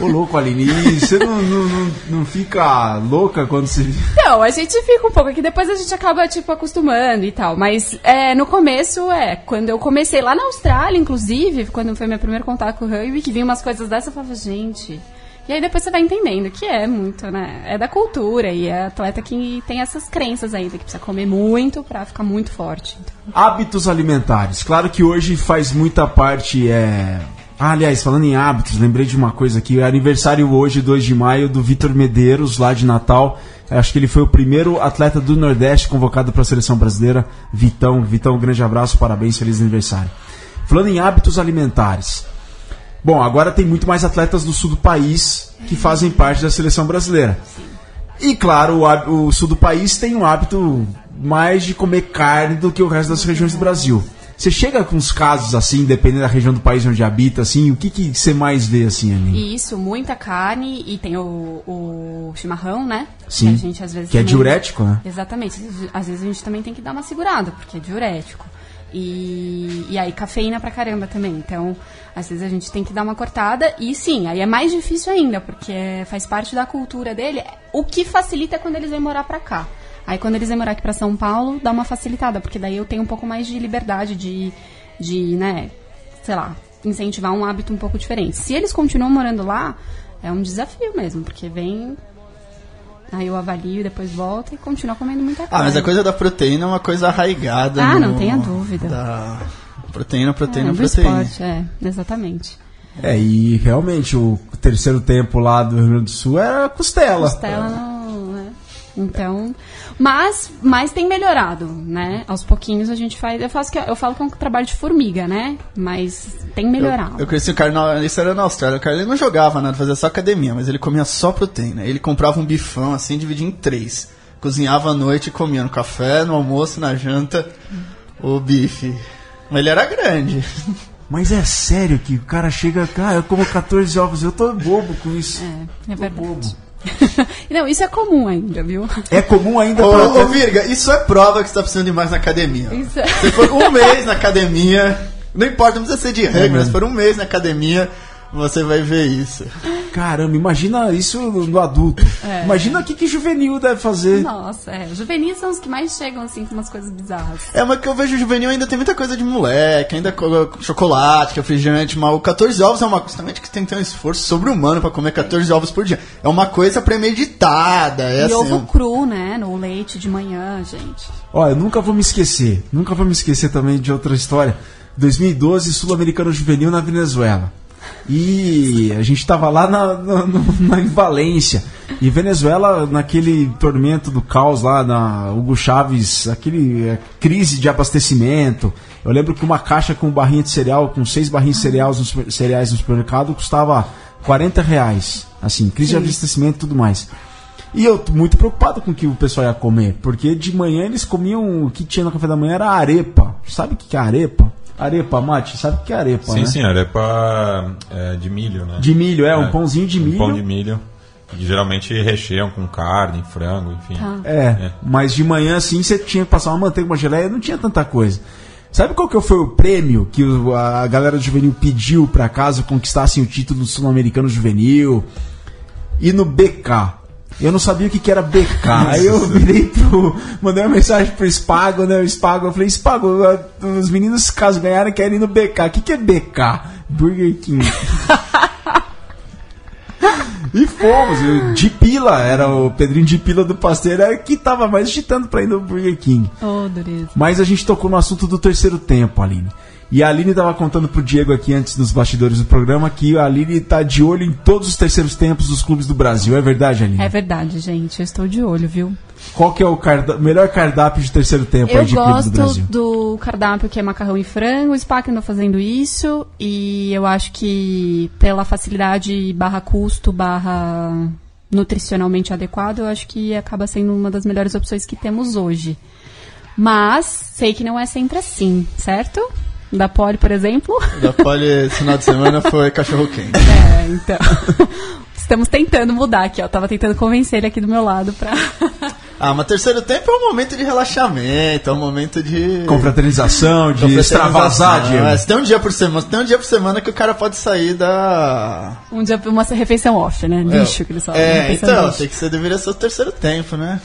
Ô louco, Aline, e você não, não, não, não fica louca quando você... Não, a gente fica um pouco, que depois a gente acaba, tipo, acostumando e tal. Mas é, no começo, é, quando eu comecei lá na Austrália, inclusive, quando foi meu primeiro contato com o rugby, que vinha umas coisas dessas, eu falava, gente. E aí depois você vai entendendo que é muito, né? É da cultura e é atleta que tem essas crenças ainda, que precisa comer muito pra ficar muito forte. Hábitos alimentares. Claro que hoje faz muita parte. É... Ah, aliás, falando em hábitos, lembrei de uma coisa aqui. É aniversário hoje, 2 de maio, do Vitor Medeiros, lá de Natal. Acho que ele foi o primeiro atleta do Nordeste convocado para a seleção brasileira. Vitão, Vitão, um grande abraço, parabéns, feliz aniversário. Falando em hábitos alimentares. Bom, agora tem muito mais atletas do sul do país que fazem parte da seleção brasileira. E claro, o, o sul do país tem um hábito mais de comer carne do que o resto das regiões do Brasil. Você chega com uns casos assim, dependendo da região do país onde habita, assim, o que, que você mais vê assim, Aline? E isso, muita carne e tem o, o chimarrão, né? Sim, Que a gente às vezes que é também- diurético, né? Exatamente. Às vezes a gente também tem que dar uma segurada, porque é diurético. E, e aí, cafeína pra caramba também. Então, às vezes a gente tem que dar uma cortada. E sim, aí é mais difícil ainda, porque faz parte da cultura dele. O que facilita quando eles vêm morar pra cá. Aí, quando eles vêm morar aqui pra São Paulo, dá uma facilitada, porque daí eu tenho um pouco mais de liberdade de, de né, sei lá, incentivar um hábito um pouco diferente. Se eles continuam morando lá, é um desafio mesmo, porque vem. Aí eu avalio, depois volto e continuo comendo muita Ah, carne. mas a coisa da proteína é uma coisa arraigada. Ah, no- não tenha dúvida. Da, Proteína, proteína, É, proteína. esporte, é, exatamente. É, e realmente o terceiro tempo lá do Rio Grande do Sul era costela. Costela não, né? Então, mas, mas tem melhorado, né? Aos pouquinhos a gente faz. Eu, faço que, eu falo que é um trabalho de formiga, né? Mas tem melhorado. Eu conheci o cara, na- isso era na Austrália, o cara ele não jogava nada, fazia só academia, mas ele comia só proteína. Ele comprava um bifão assim, dividia em três. Cozinhava à noite e comia no café, no almoço, na janta, o bife. Mas ele era grande. Mas é sério que o cara chega, cara, eu como 14 ovos, eu tô bobo com isso. É, é verdade. não, isso é comum ainda, viu? É, comum ainda Ô, pra- ô Virga, isso é prova que você tá precisando ir mais na academia. Isso é- Se for um mês na academia, não importa, não precisa ser de regra, Uhum. se for um mês na academia, você vai ver isso. Caramba, imagina isso no adulto. É. Imagina o que, que juvenil deve fazer. Nossa, é. Juvenis são os que mais chegam, assim, com umas coisas bizarras. É, mas que eu vejo juvenil ainda tem muita coisa de moleque, ainda co- chocolate, refrigerante, mas o 14 ovos é uma coisa também que tem que ter um esforço sobre-humano pra comer 14 ovos por dia. É uma coisa premeditada, é e assim. ovo cru, né? No leite de manhã, gente. Ó, eu nunca vou me esquecer, nunca vou me esquecer também de outra história. 2012, Sul-Americano Juvenil na Venezuela. E a gente tava lá na, na, na- em Valência. E Venezuela, naquele tormento do caos lá, na Hugo Chaves, aquele é, crise de abastecimento. Eu lembro que uma caixa com barrinha de cereal, com seis barrinhas de cereais no, super- cereais no supermercado, custava 40 reais. Assim, crise de abastecimento e tudo mais. E eu muito preocupado com o que o pessoal ia comer, porque de manhã eles comiam o que tinha no café da manhã era arepa. Sabe o que é arepa? Arepa, mate, sabe o que é arepa, Sim, né? sim, arepa é, de milho, né? De milho, é, um pãozinho de um milho. pão de milho. Que geralmente recheiam com carne, frango, enfim. Tá. É, É. mas de manhã assim você tinha que passar uma manteiga, uma geleia, não tinha tanta coisa. Sabe qual que foi o prêmio que a galera do juvenil pediu para caso conquistassem o título sul-americano juvenil? E no BK. Eu não sabia o que, que era BK. Aí eu virei pro. Mandei uma mensagem pro Spago, né? O Spago, eu falei, Spago, os meninos, caso ganharem, querem ir no BK. O que, que é BK? Burger King. E fomos, o de Pila, era o Pedrinho de Pila do Pasteiro, era que tava mais agitando pra ir no Burger King. Oh, dureza. Mas a gente tocou no assunto do terceiro tempo, Aline. E a Aline tava contando pro Diego aqui antes dos bastidores do programa que a Aline tá de olho em todos os terceiros tempos dos clubes do Brasil. É verdade, Aline? É verdade, gente. Eu estou de olho, viu? Qual que é o carda- melhor cardápio de terceiro tempo Eu aí de clube do gosto Brasil? do cardápio que é macarrão e frango. O SPAC andou fazendo isso. E eu acho que pela facilidade barra custo, barra nutricionalmente adequado, eu acho que acaba sendo uma das melhores opções que temos hoje. Mas sei que não é sempre assim, certo? Da Poli, por exemplo. Da Poli, esse final de semana foi cachorro quente. É, então. Estamos tentando mudar aqui, ó. Tava tentando convencer ele aqui do meu lado pra. Ah, mas terceiro tempo é um momento de relaxamento, é um momento de. Confraternização, de extravasar, Diego. É, se tem um dia por semana, se tem um dia por semana que o cara pode sair da. Um dia uma refeição off, né? Lixo que eles falam. É, então, lixo. tem que ser, deveria ser o terceiro tempo, né?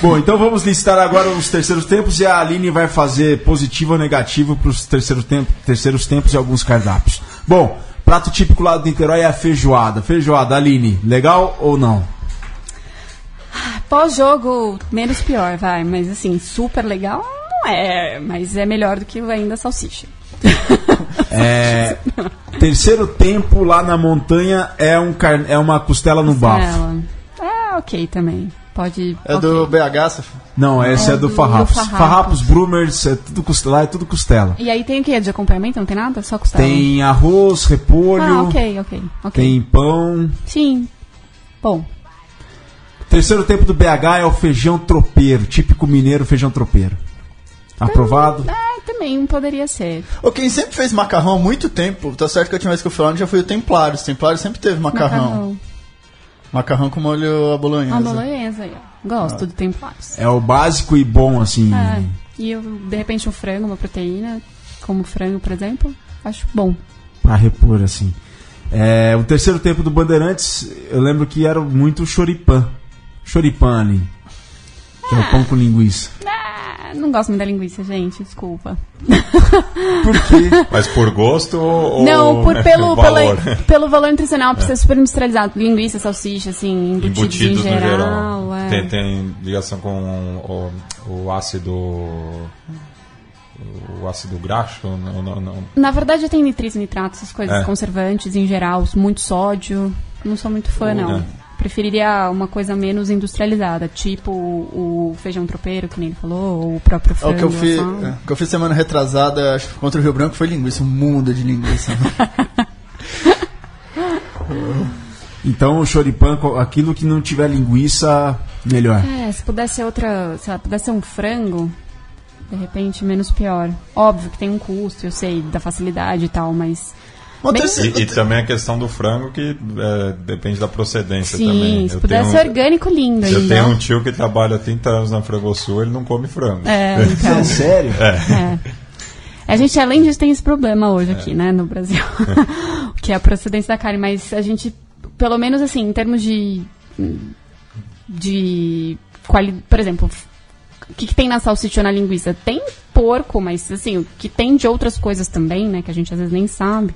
Bom, então vamos listar agora os terceiros tempos e a Aline vai fazer positivo ou negativo para os terceiros, tempo, terceiros tempos e alguns cardápios. Bom, prato típico lá do Niterói é a feijoada. Feijoada, Aline, legal ou não? Pós-jogo, menos pior, vai. Mas assim, super legal não é. Mas é melhor do que ainda a salsicha. É, terceiro tempo lá na montanha é, um car... é uma costela no bafo. Ela. É ok também. Pode. É ok. do BH, você Não, essa é, É do do Farrapos. Farrapos. Farrapos, Brumers, é tudo costela, é tudo costela. E aí tem o que de acompanhamento? Não tem nada? Só costela? Tem arroz, repolho, Ah, ok, ok. ok. tem pão. Sim. Bom. Terceiro tempo do BH é o feijão tropeiro, típico mineiro feijão tropeiro. Aprovado? É, também poderia ser. Ô, quem sempre fez macarrão há muito tempo, tá certo que a última vez que eu fui lá já foi o Templário. O Templário sempre teve macarrão. Macarrão, com molho à bolonhesa. Bolonhesa aí, ó. Gosto do Templários. É o básico e bom, assim. É. E eu, de repente um frango, uma proteína, como frango, por exemplo, acho bom. Pra repor, assim. É, o terceiro tempo do Bandeirantes, eu lembro que era muito choripã. Choripã ali. Que é o pão com linguiça. Ah, não gosto muito da linguiça, gente, desculpa. Por quê? Mas por gosto ou não, por, pelo, valor? pela- pelo valor nutricional, por ser super industrializado. Linguiça, salsicha, assim, embutidos, Embutidos em no geral. geral. é. Tem, tem ligação com o, o ácido. o ácido graxo? Não, não, não. Na verdade, tem nitritos, nitratos, essas coisas, É. conservantes em geral, muito sódio. Não sou muito fã, não. É. Preferiria uma coisa menos industrializada, tipo o feijão tropeiro, que nem ele falou, ou o próprio É, O frango. que eu, fiz, é, o que eu fiz semana retrasada acho contra o Rio Branco foi linguiça, um mundo de linguiça. Então o choripan, aquilo que não tiver linguiça, melhor. É, se pudesse ser outra, se pudesse ser um frango, de repente menos pior. Óbvio que tem um custo, eu sei, da facilidade e tal, mas E, e também a questão do frango que é, depende da procedência sim, também. se Eu pudesse tenho- ser orgânico, lindo Eu ainda. tenho um tio que trabalha há 30 anos na Frangosul, ele não come frango. É, então. É sério? É. A gente, além disso, tem esse problema hoje aqui, né, no Brasil, que é a procedência da carne, mas a gente, pelo menos assim, em termos de. de qualidade. Por exemplo, o que, que tem na salsicha ou na linguiça? Tem porco, mas assim, o que tem de outras coisas também, né, que a gente às vezes nem sabe.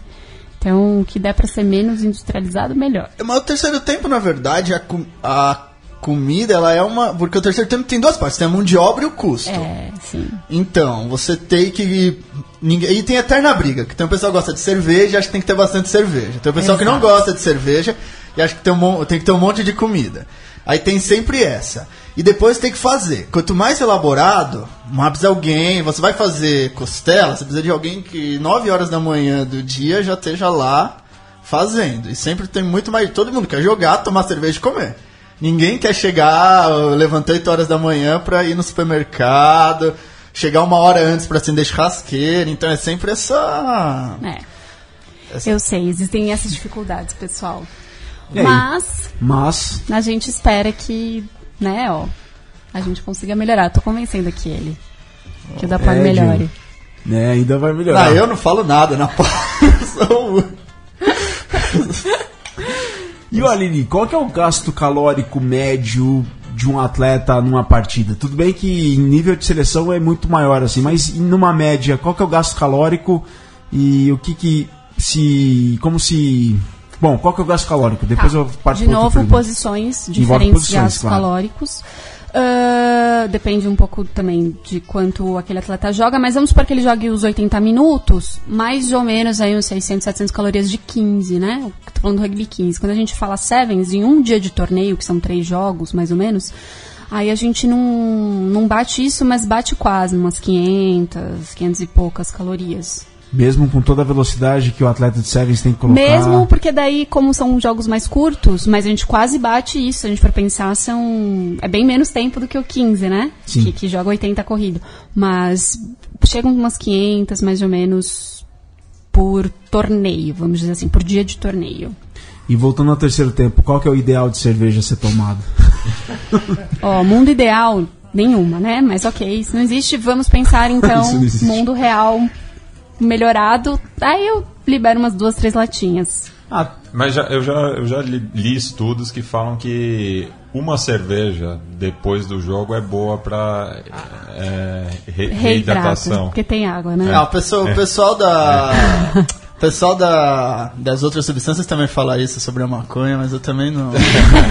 Então, o que der pra ser menos industrializado, melhor. Mas o terceiro tempo, na verdade, a, com- a comida, ela é uma. Porque o terceiro tempo tem duas partes: tem a mão de obra e o custo. É, sim. Então, você tem que. Ninguém, e tem eterna briga, que tem um pessoal que gosta de cerveja e acha que tem que ter bastante cerveja. Tem o pessoal que não Exato. gosta de cerveja e acha que tem, um, tem que ter um monte de comida. Aí tem sempre essa. E depois tem que fazer. Quanto mais elaborado, mais precisa alguém. Você vai fazer costela, você precisa de alguém que 9 horas da manhã do dia já esteja lá fazendo. E sempre tem muito mais. Todo mundo quer jogar, tomar cerveja e comer. Ninguém quer chegar, levantar 8 horas da manhã pra ir no supermercado, chegar uma hora antes pra acender churrasqueira. Então é sempre essa. É. Eu sei, existem essas dificuldades, pessoal. Mas Mas, a gente espera que, né, ó, a gente consiga melhorar. Tô convencendo aqui ele. Que o da Pag É, melhore. né, ainda vai melhorar. Ah, eu não falo nada na. Sou- E o Aline, qual que é o gasto calórico médio de um atleta numa partida? Tudo bem que em nível de seleção é muito maior assim, mas numa média, qual que é o gasto calórico e o que que se como se Bom, qual que é o gasto calórico? Depois eu parto De novo, posições, diferentes posições, gastos claro. calóricos. Ah, depende um pouco também de quanto aquele atleta joga, mas vamos supor que ele jogue os 80 minutos, mais ou menos aí uns 600, 700 calorias de 15, né? Tô falando do rugby 15. Quando a gente fala sevens, em um dia de torneio, que são três jogos, mais ou menos, aí a gente não, não bate isso, mas bate quase, umas 500, 500 e poucas calorias. Mesmo com toda a velocidade que o atleta de Sevens tem que colocar. Mesmo porque daí, como são jogos mais curtos, mas a gente quase bate isso, a gente for pensar, são. É bem menos tempo do que o 15, né? Sim. Que, que joga 80 corrido. Mas chegam umas 500, mais ou menos, por torneio, vamos dizer assim, por dia de torneio. E voltando ao terceiro tempo, qual que é o ideal de cerveja ser tomado? Ó, mundo ideal, nenhuma, né? Mas ok, isso não existe. Vamos pensar então, mundo real melhorado. Aí eu libero umas duas, três latinhas. Ah, Mas já, eu já, eu já li, li estudos que falam que uma cerveja depois do jogo é boa para re, Reidrata, reidratação. porque tem água, né? Ah, o pessoal, o pessoal da. O pessoal da, das outras substâncias também fala isso sobre a maconha, mas eu também não.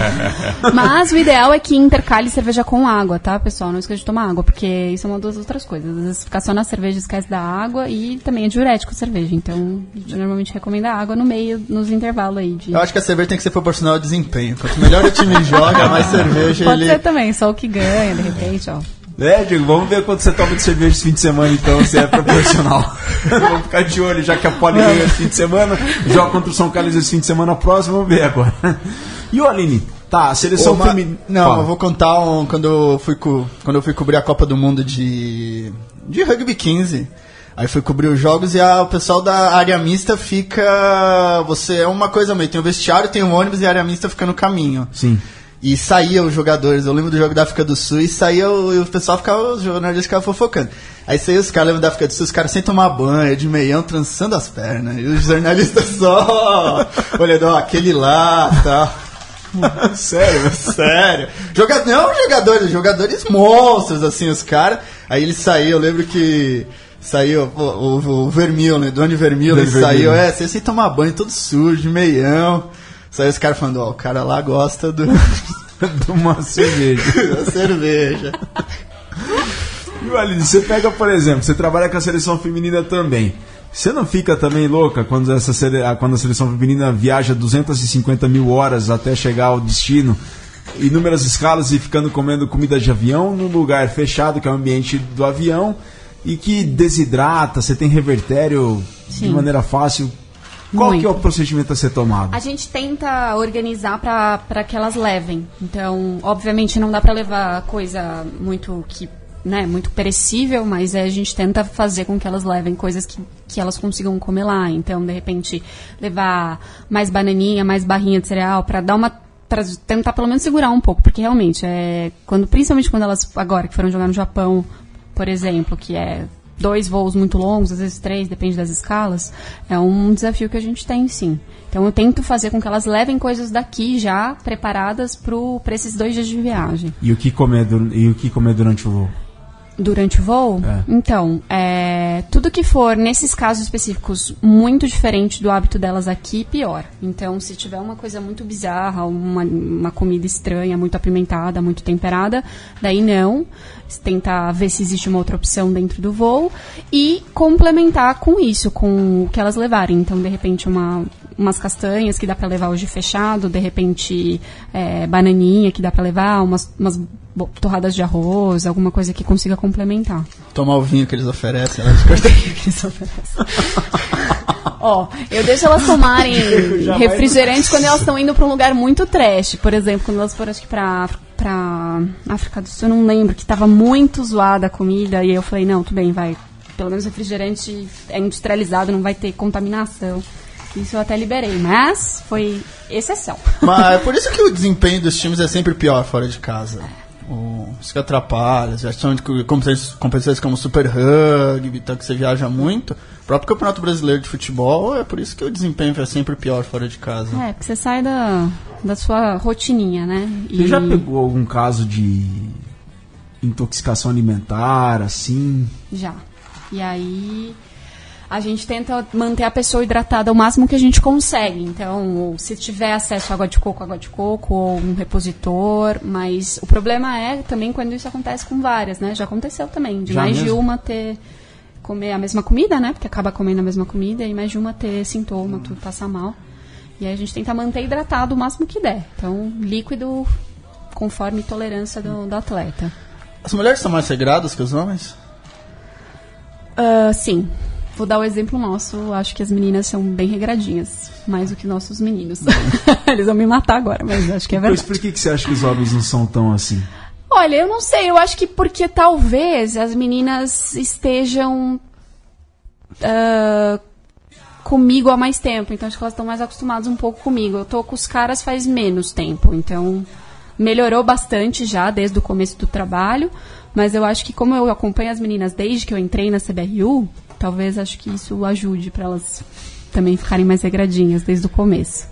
Mas o ideal é que intercale cerveja com água, tá, pessoal? Não esqueça de tomar água, porque isso é uma das outras coisas. Às vezes ficar só na cerveja esquece da água e também é diurético a cerveja. Então, a gente normalmente recomenda água no meio, nos intervalos aí. De... Eu acho que a cerveja tem que ser proporcional ao desempenho. Quanto melhor o time joga, mais cerveja Pode ele. ser também, só o que ganha, de repente, ó. É, Diego, vamos ver quanto você toma de cerveja esse fim de semana, então, se é proporcional. vamos ficar de olho, já que a Poli ganhou esse fim de semana, joga contra o São Carlos esse fim de semana próximo, vamos ver agora. E o Aline? Tá, a seleção Ô, ma- feminina. Não, Fala. eu vou contar um, quando, eu fui co- quando eu fui cobrir a Copa do Mundo de, de Rugby 15. Aí fui cobrir os jogos e a- o pessoal da área mista fica. Você é uma coisa meio. Tem o vestiário, tem o ônibus e a área mista fica no caminho. Sim. E saía os jogadores, eu lembro do jogo da África do Sul, e saía o, e o pessoal ficava, os jornalistas ficavam fofocando. Aí saía os caras, lembro da África do Sul, os caras sem tomar banho, de meião, trançando as pernas. E os jornalistas só olhando, ó, aquele lá, tal. Sério, sério. Joga... Não jogadores, jogadores monstros, assim, os caras. Aí ele saiu, eu lembro que saiu o, o, o Vermil, né? Doni Vermil, ele saiu, é, você sem tomar banho, todo sujo, de meião. Saiu os caras falando, ó, o cara lá gosta do, De uma cerveja. da cerveja. E olha, você pega, por exemplo, você trabalha com a seleção feminina também. Você não fica também louca quando, essa, sele- ah, quando a seleção feminina viaja 250 mil horas até chegar ao destino, inúmeras escalas e ficando comendo comida de avião num lugar fechado, que é o ambiente do avião, e que desidrata, você tem revertério de Sim. maneira fácil. Qual Muito. que é o procedimento a ser tomado? A gente tenta organizar para que elas levem. Então, obviamente não dá para levar coisa muito que, né, muito perecível, mas é, a gente tenta fazer com que elas levem coisas que, que elas consigam comer lá. Então, de repente, levar mais bananinha, mais barrinha de cereal para dar uma para tentar pelo menos segurar um pouco, porque realmente é quando principalmente quando elas agora que foram jogar no Japão, por exemplo, que é dois voos muito longos, às vezes três, depende das escalas, é um desafio que a gente tem, sim. Então eu tento fazer com que elas levem coisas daqui já preparadas para esses dois dias de viagem. E o que comer, e o que comer durante o voo? Durante o voo? É. Então, é, tudo que for, nesses casos específicos, muito diferente do hábito delas aqui, pior. Então, se tiver uma coisa muito bizarra, uma, uma comida estranha, muito apimentada, muito temperada, daí não. Tentar ver se existe uma outra opção dentro do voo e complementar com isso, com o que elas levarem. Então, de repente, uma, umas castanhas que dá para levar hoje fechado, de repente, é, bananinha que dá para levar, umas, umas torradas de arroz, alguma coisa que consiga complementar. Tomar o vinho que eles oferecem. Elas ficam- Ó, eu deixo elas tomarem refrigerantes quando elas estão indo pra um lugar muito trash. Por exemplo, quando elas foram, acho que pra, pra África do Sul, eu não lembro, que tava muito zoada a comida. E eu falei, não, tudo bem, vai. Pelo menos refrigerante é industrializado, não vai ter contaminação. Isso eu até liberei, mas foi exceção. Mas é por isso que o desempenho dos times é sempre pior fora de casa. Isso que atrapalha, já são de competições, como Super Rugby, então que você viaja muito. O próprio Campeonato Brasileiro de Futebol é por isso que o desempenho é sempre pior fora de casa. É, porque você sai da, da sua rotininha, né? Você já pegou algum caso de intoxicação alimentar, assim? Já. E aí a gente tenta manter a pessoa hidratada o máximo que a gente consegue. Então, se tiver acesso a água de coco, água de coco, ou um repositor. Mas o problema é também quando isso acontece com várias, né? Já aconteceu também. De Já mais de mesmo? uma ter. comer a mesma comida, né? Porque acaba comendo a mesma comida e mais de uma ter sintoma, tudo passar mal. E aí a gente tenta manter hidratado o máximo que der. Então, líquido conforme tolerância do, do atleta. As mulheres são mais regradas que os homens? Ah, sim. Vou dar o exemplo nosso. Acho que as meninas são bem regradinhas. Mais do que nossos meninos. Eles vão me matar agora, mas acho que é verdade. por que, que você acha que os homens não são tão assim? Olha, eu não sei. Eu acho que porque talvez as meninas estejam ah, comigo há mais tempo. Então acho que elas estão mais acostumadas um pouco comigo. Eu tô com os caras faz menos tempo. Então melhorou bastante já desde o começo do trabalho. Mas eu acho que como eu acompanho as meninas desde que eu entrei na CBRU, talvez acho que isso ajude para elas também ficarem mais regradinhas desde o começo.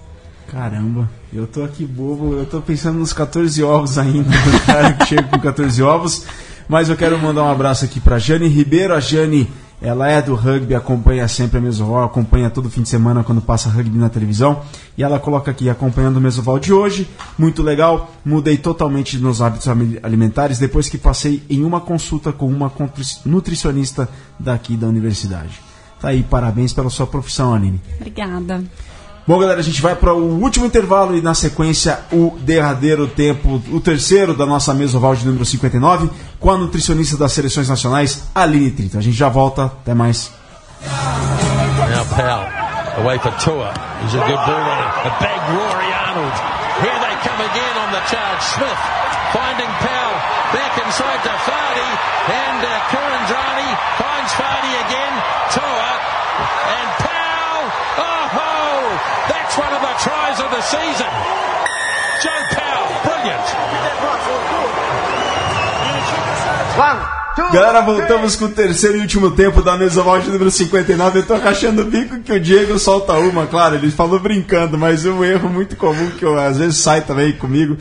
Caramba, eu tô aqui bobo, eu tô pensando nos 14 ovos ainda, cara que chega com 14 ovos. Mas eu quero mandar um abraço aqui pra Jane Ribeiro. A Jane, ela é do rugby, acompanha sempre a Mesoval, acompanha todo fim de semana quando passa rugby na televisão. E ela coloca aqui, acompanhando o Mesoval de hoje. Muito legal, mudei totalmente meus hábitos alimentares depois que passei em uma consulta com uma nutricionista daqui da universidade. Tá aí, parabéns pela sua profissão, Aline. Obrigada. Bom, galera, a gente vai para o último intervalo e na sequência o derradeiro tempo, o terceiro da nossa mesa oval de número 59, com a nutricionista das seleções nacionais, Aline Trito. A gente já volta, até mais. Now Powell away for Tua. He's a good ball runner. A big Rory Arnold. Here they come again on the charge. Smith finding Powell back inside to Fardy and uh, Kurandrani finds Fardy again. Tua and Powell. Oh ho! That's one of the tries of the season. Joe Powell, brilliant. Galera, voltamos com o terceiro e último tempo da mesa oval de número 59. Eu tô rachando o bico que o Diego solta uma, claro, ele falou brincando, mas um erro muito comum que eu, às vezes sai também comigo.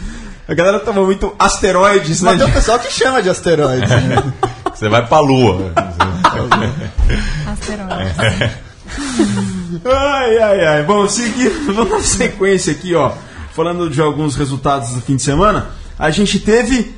A galera toma muito asteroides, né? Mas tem o pessoal que chama de asteroides. né? Você vai pra lua. Asteroides. Ai, ai, ai. Bom, seguindo, vamos na sequência aqui, ó. Falando de alguns resultados do fim de semana, a gente teve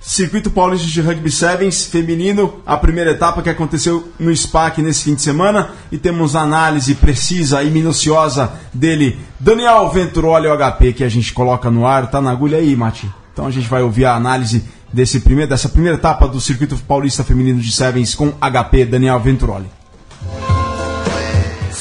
Circuito Paulista de Rugby Sevens feminino, a primeira etapa que aconteceu no SPAC nesse fim de semana e temos análise precisa e minuciosa dele, Daniel Venturoli, HP, que a gente coloca no ar. Tá na agulha aí, Mati? Então a gente vai ouvir a análise desse primeiro, dessa primeira etapa do Circuito Paulista Feminino de Sevens com HP, Daniel Venturoli.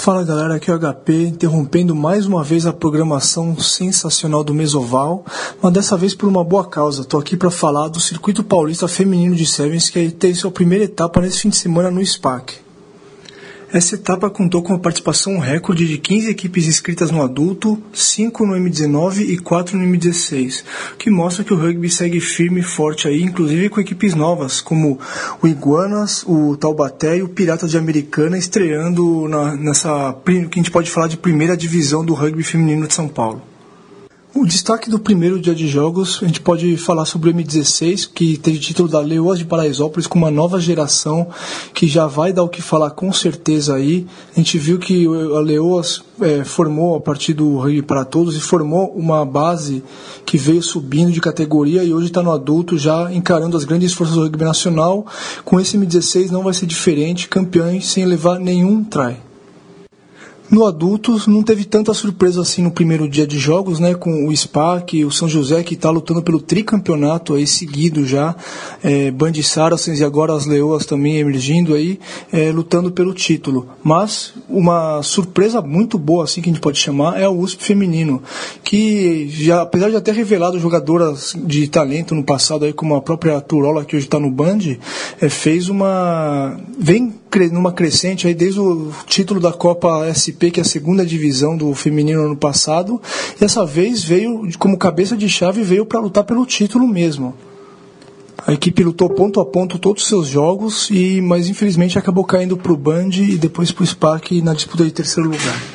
Fala galera, aqui é o HP, interrompendo mais uma vez a programação sensacional do Mesoval, mas dessa vez por uma boa causa. Tô aqui para falar do Circuito Paulista Feminino de Sevens, que teve sua primeira etapa nesse fim de semana no SPAC. Essa etapa contou com a participação recorde de 15 equipes inscritas no adulto, 5 no M19 e 4 no M16, o que mostra que o rugby segue firme e forte aí, inclusive com equipes novas, como o Iguanas, o Taubaté e o Piratas de Americana, estreando na, nessa que a gente pode falar de primeira divisão do rugby feminino de São Paulo. O destaque do primeiro dia de jogos, a gente pode falar sobre o M16, que teve título da Leoas de Paraisópolis com uma nova geração que já vai dar o que falar com certeza aí. A gente viu que a Leoas é, formou a partir do Rugby para Todos e formou uma base que veio subindo de categoria e hoje está no adulto já encarando as grandes forças do rugby nacional. Com esse M16 não vai ser diferente, campeões sem levar nenhum try. No adultos não teve tanta surpresa assim no primeiro dia de jogos, né? Com o SPAC, o São José que está lutando pelo tricampeonato aí seguido já, é, Band Saracens e agora as Leoas também emergindo aí, é, lutando pelo título. Mas uma surpresa muito boa assim que a gente pode chamar é o USP feminino, que já apesar de ter revelado jogadoras de talento no passado aí como a própria Turola que hoje está no Band, é, fez uma vem numa crescente aí desde o título da Copa SP, que é a segunda divisão do feminino ano passado, e dessa vez veio como cabeça de chave veio para lutar pelo título mesmo. A equipe lutou ponto a ponto todos os seus jogos, e mas infelizmente acabou caindo para o Band e depois para o SPAC na disputa de terceiro lugar.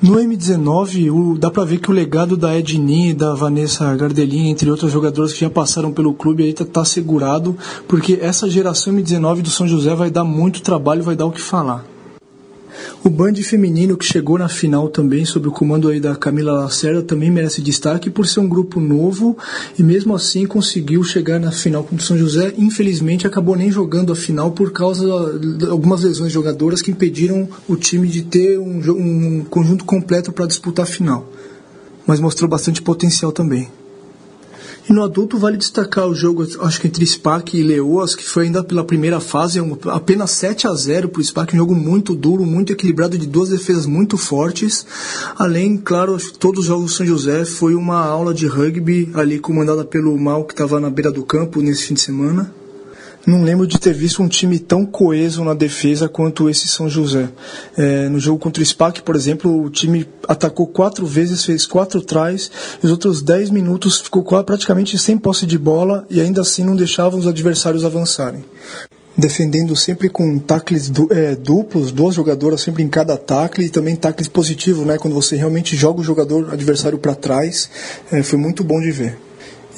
No M19, o, dá para ver que o legado da Edni, da Vanessa Gardelin, entre outras jogadoras que já passaram pelo clube, aí tá, tá segurado, porque essa geração M19 do São José vai dar muito trabalho, vai dar o que falar. O band feminino que chegou na final também, sob o comando aí da Camila Lacerda, também merece destaque por ser um grupo novo e mesmo assim conseguiu chegar na final com o São José. Infelizmente acabou nem jogando a final por causa de algumas lesões jogadoras que impediram o time de ter um, um conjunto completo para disputar a final. Mas mostrou bastante potencial também. E no adulto vale destacar o jogo, acho que entre SPAC e Leoas, que foi ainda pela primeira fase, apenas 7 a 0 para o SPAC, um jogo muito duro, muito equilibrado, de duas defesas muito fortes. Além, claro, todos os jogos do São José foi uma aula de rugby ali comandada pelo Mal, que estava na beira do campo nesse fim de semana não lembro de ter visto um time tão coeso na defesa quanto esse São José. É, no jogo contra o SPAC, por exemplo, o time atacou quatro vezes, fez quatro trás, os outros dez minutos ficou praticamente sem posse de bola e ainda assim não deixavam os adversários avançarem defendendo sempre com tacles du é, duplos, duas jogadoras sempre em cada tacle e também tacles positivos, né? Quando você realmente joga o jogador adversário para trás, é, foi muito bom de ver.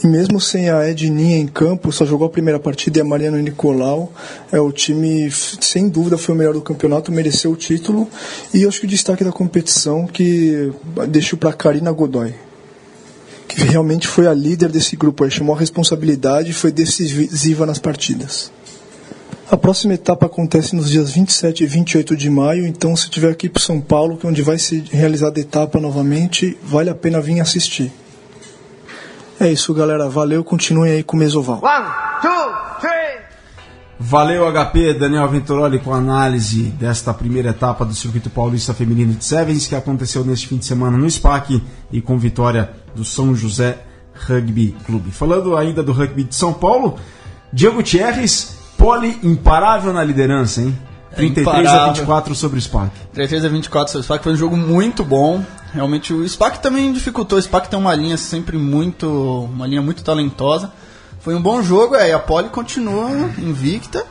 E mesmo sem a Edninha em campo, só jogou a primeira partida e a Mariana Nicolau. É, o time, sem dúvida, foi o melhor do campeonato, mereceu o título. E acho que o destaque da competição que deixou para Karina Godoy, que realmente foi a líder desse grupo, aí, chamou a responsabilidade e foi decisiva nas partidas. A próxima etapa acontece nos dias 27 e 28 de maio, então se tiver aqui para São Paulo, que é onde vai ser realizada a etapa novamente, vale a pena vir assistir. É isso, galera. Valeu. Continuem aí com o Mesoval. One, two, three. Valeu, HP. Daniel Venturoli com a análise desta primeira etapa do Circuito Paulista Feminino de Sevens, que aconteceu neste fim de semana no SPAC e com vitória do São José Rugby Clube. Falando ainda do rugby de São Paulo, Diego Gutierrez, pole imparável na liderança, hein? 33 Imparável. a 24 sobre o SPAC. 33 a 24 sobre o SPAC foi um jogo muito bom. Realmente o SPAC também dificultou. O SPAC tem uma linha sempre muito. uma linha muito talentosa. Foi um bom jogo, é, e a Poli continua invicta.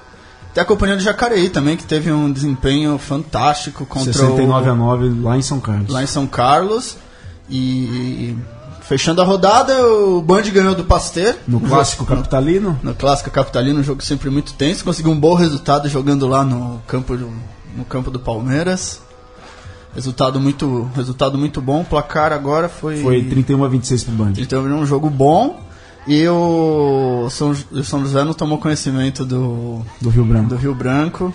Tem a companhia do Jacareí também, que teve um desempenho fantástico contra 69 o, a 9 lá em São Carlos. Lá em São Carlos. E fechando a rodada, o Band ganhou do Pasteur. No clássico jogo, capitalino? No, no, clássico capitalino, um jogo sempre muito tenso. Conseguiu um bom resultado jogando lá no campo do, no campo do Palmeiras. Resultado muito, resultado muito bom. O placar agora foi. Foi 31 a 26 pro Band. 31 um jogo bom. E o São, o São José não tomou conhecimento do, Do Rio Branco. do Rio Branco.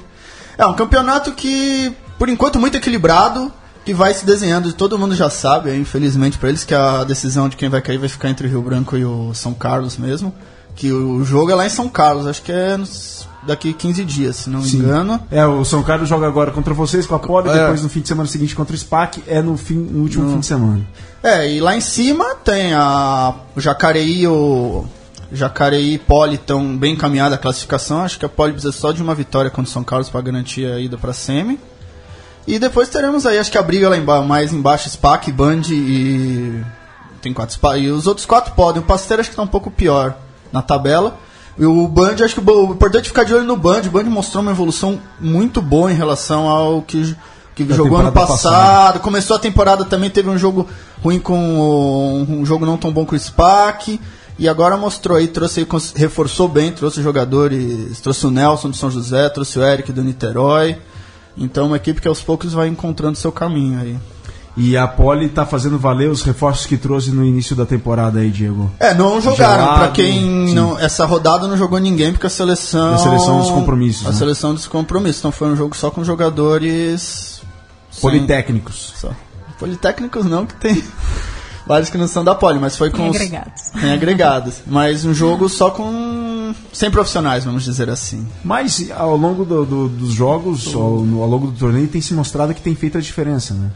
É um campeonato que, por enquanto, muito equilibrado, que vai se desenhando. Todo mundo já sabe, infelizmente para eles, que a decisão de quem vai cair vai ficar entre o Rio Branco e o São Carlos mesmo. Que o jogo é lá em São Carlos, acho que é daqui 15 dias, se não me Sim. engano. É, o São Carlos joga agora contra vocês, com a Poli, É. depois no fim de semana seguinte contra o SPAC, é no, fim, no último fim de semana. É, e lá em cima tem a o Jacareí, o Jacareí e Poli estão bem encaminhada a classificação. Acho que a Poli precisa só de uma vitória contra o São Carlos para garantir a ida para semi. E depois teremos aí, acho que a briga lá mais embaixo, SPAC, Band e. Tem quatro. E os outros quatro podem. O Pasteiro acho que tá um pouco pior na tabela. O Band, acho que o importante é ficar de olho no Band. O Band mostrou uma evolução muito boa em relação ao que, que Da jogou ano passado. passada. Começou a temporada também, teve um jogo ruim com um jogo não tão bom com o SPAC. E agora mostrou aí, trouxe reforçou bem, trouxe jogadores, trouxe o Nelson do São José, trouxe o Eric do Niterói. Então uma equipe que aos poucos vai encontrando seu caminho aí. E a Poli tá fazendo valer os reforços que trouxe no início da temporada aí, Diego. É, não jogaram. Pra quem sim. não, essa rodada não jogou ninguém porque a seleção. A seleção dos compromissos, A né? seleção dos compromissos. Então foi um jogo só com jogadores. sem- Politécnicos. Só. Politécnicos não, que tem vários que não são da Poli, mas foi com. Tem os- agregados. Tem agregados. Mas um jogo só com. sem profissionais, vamos dizer assim. Mas ao longo do- do- dos jogos, ao, ao longo do torneio, tem se mostrado que tem feito a diferença, né?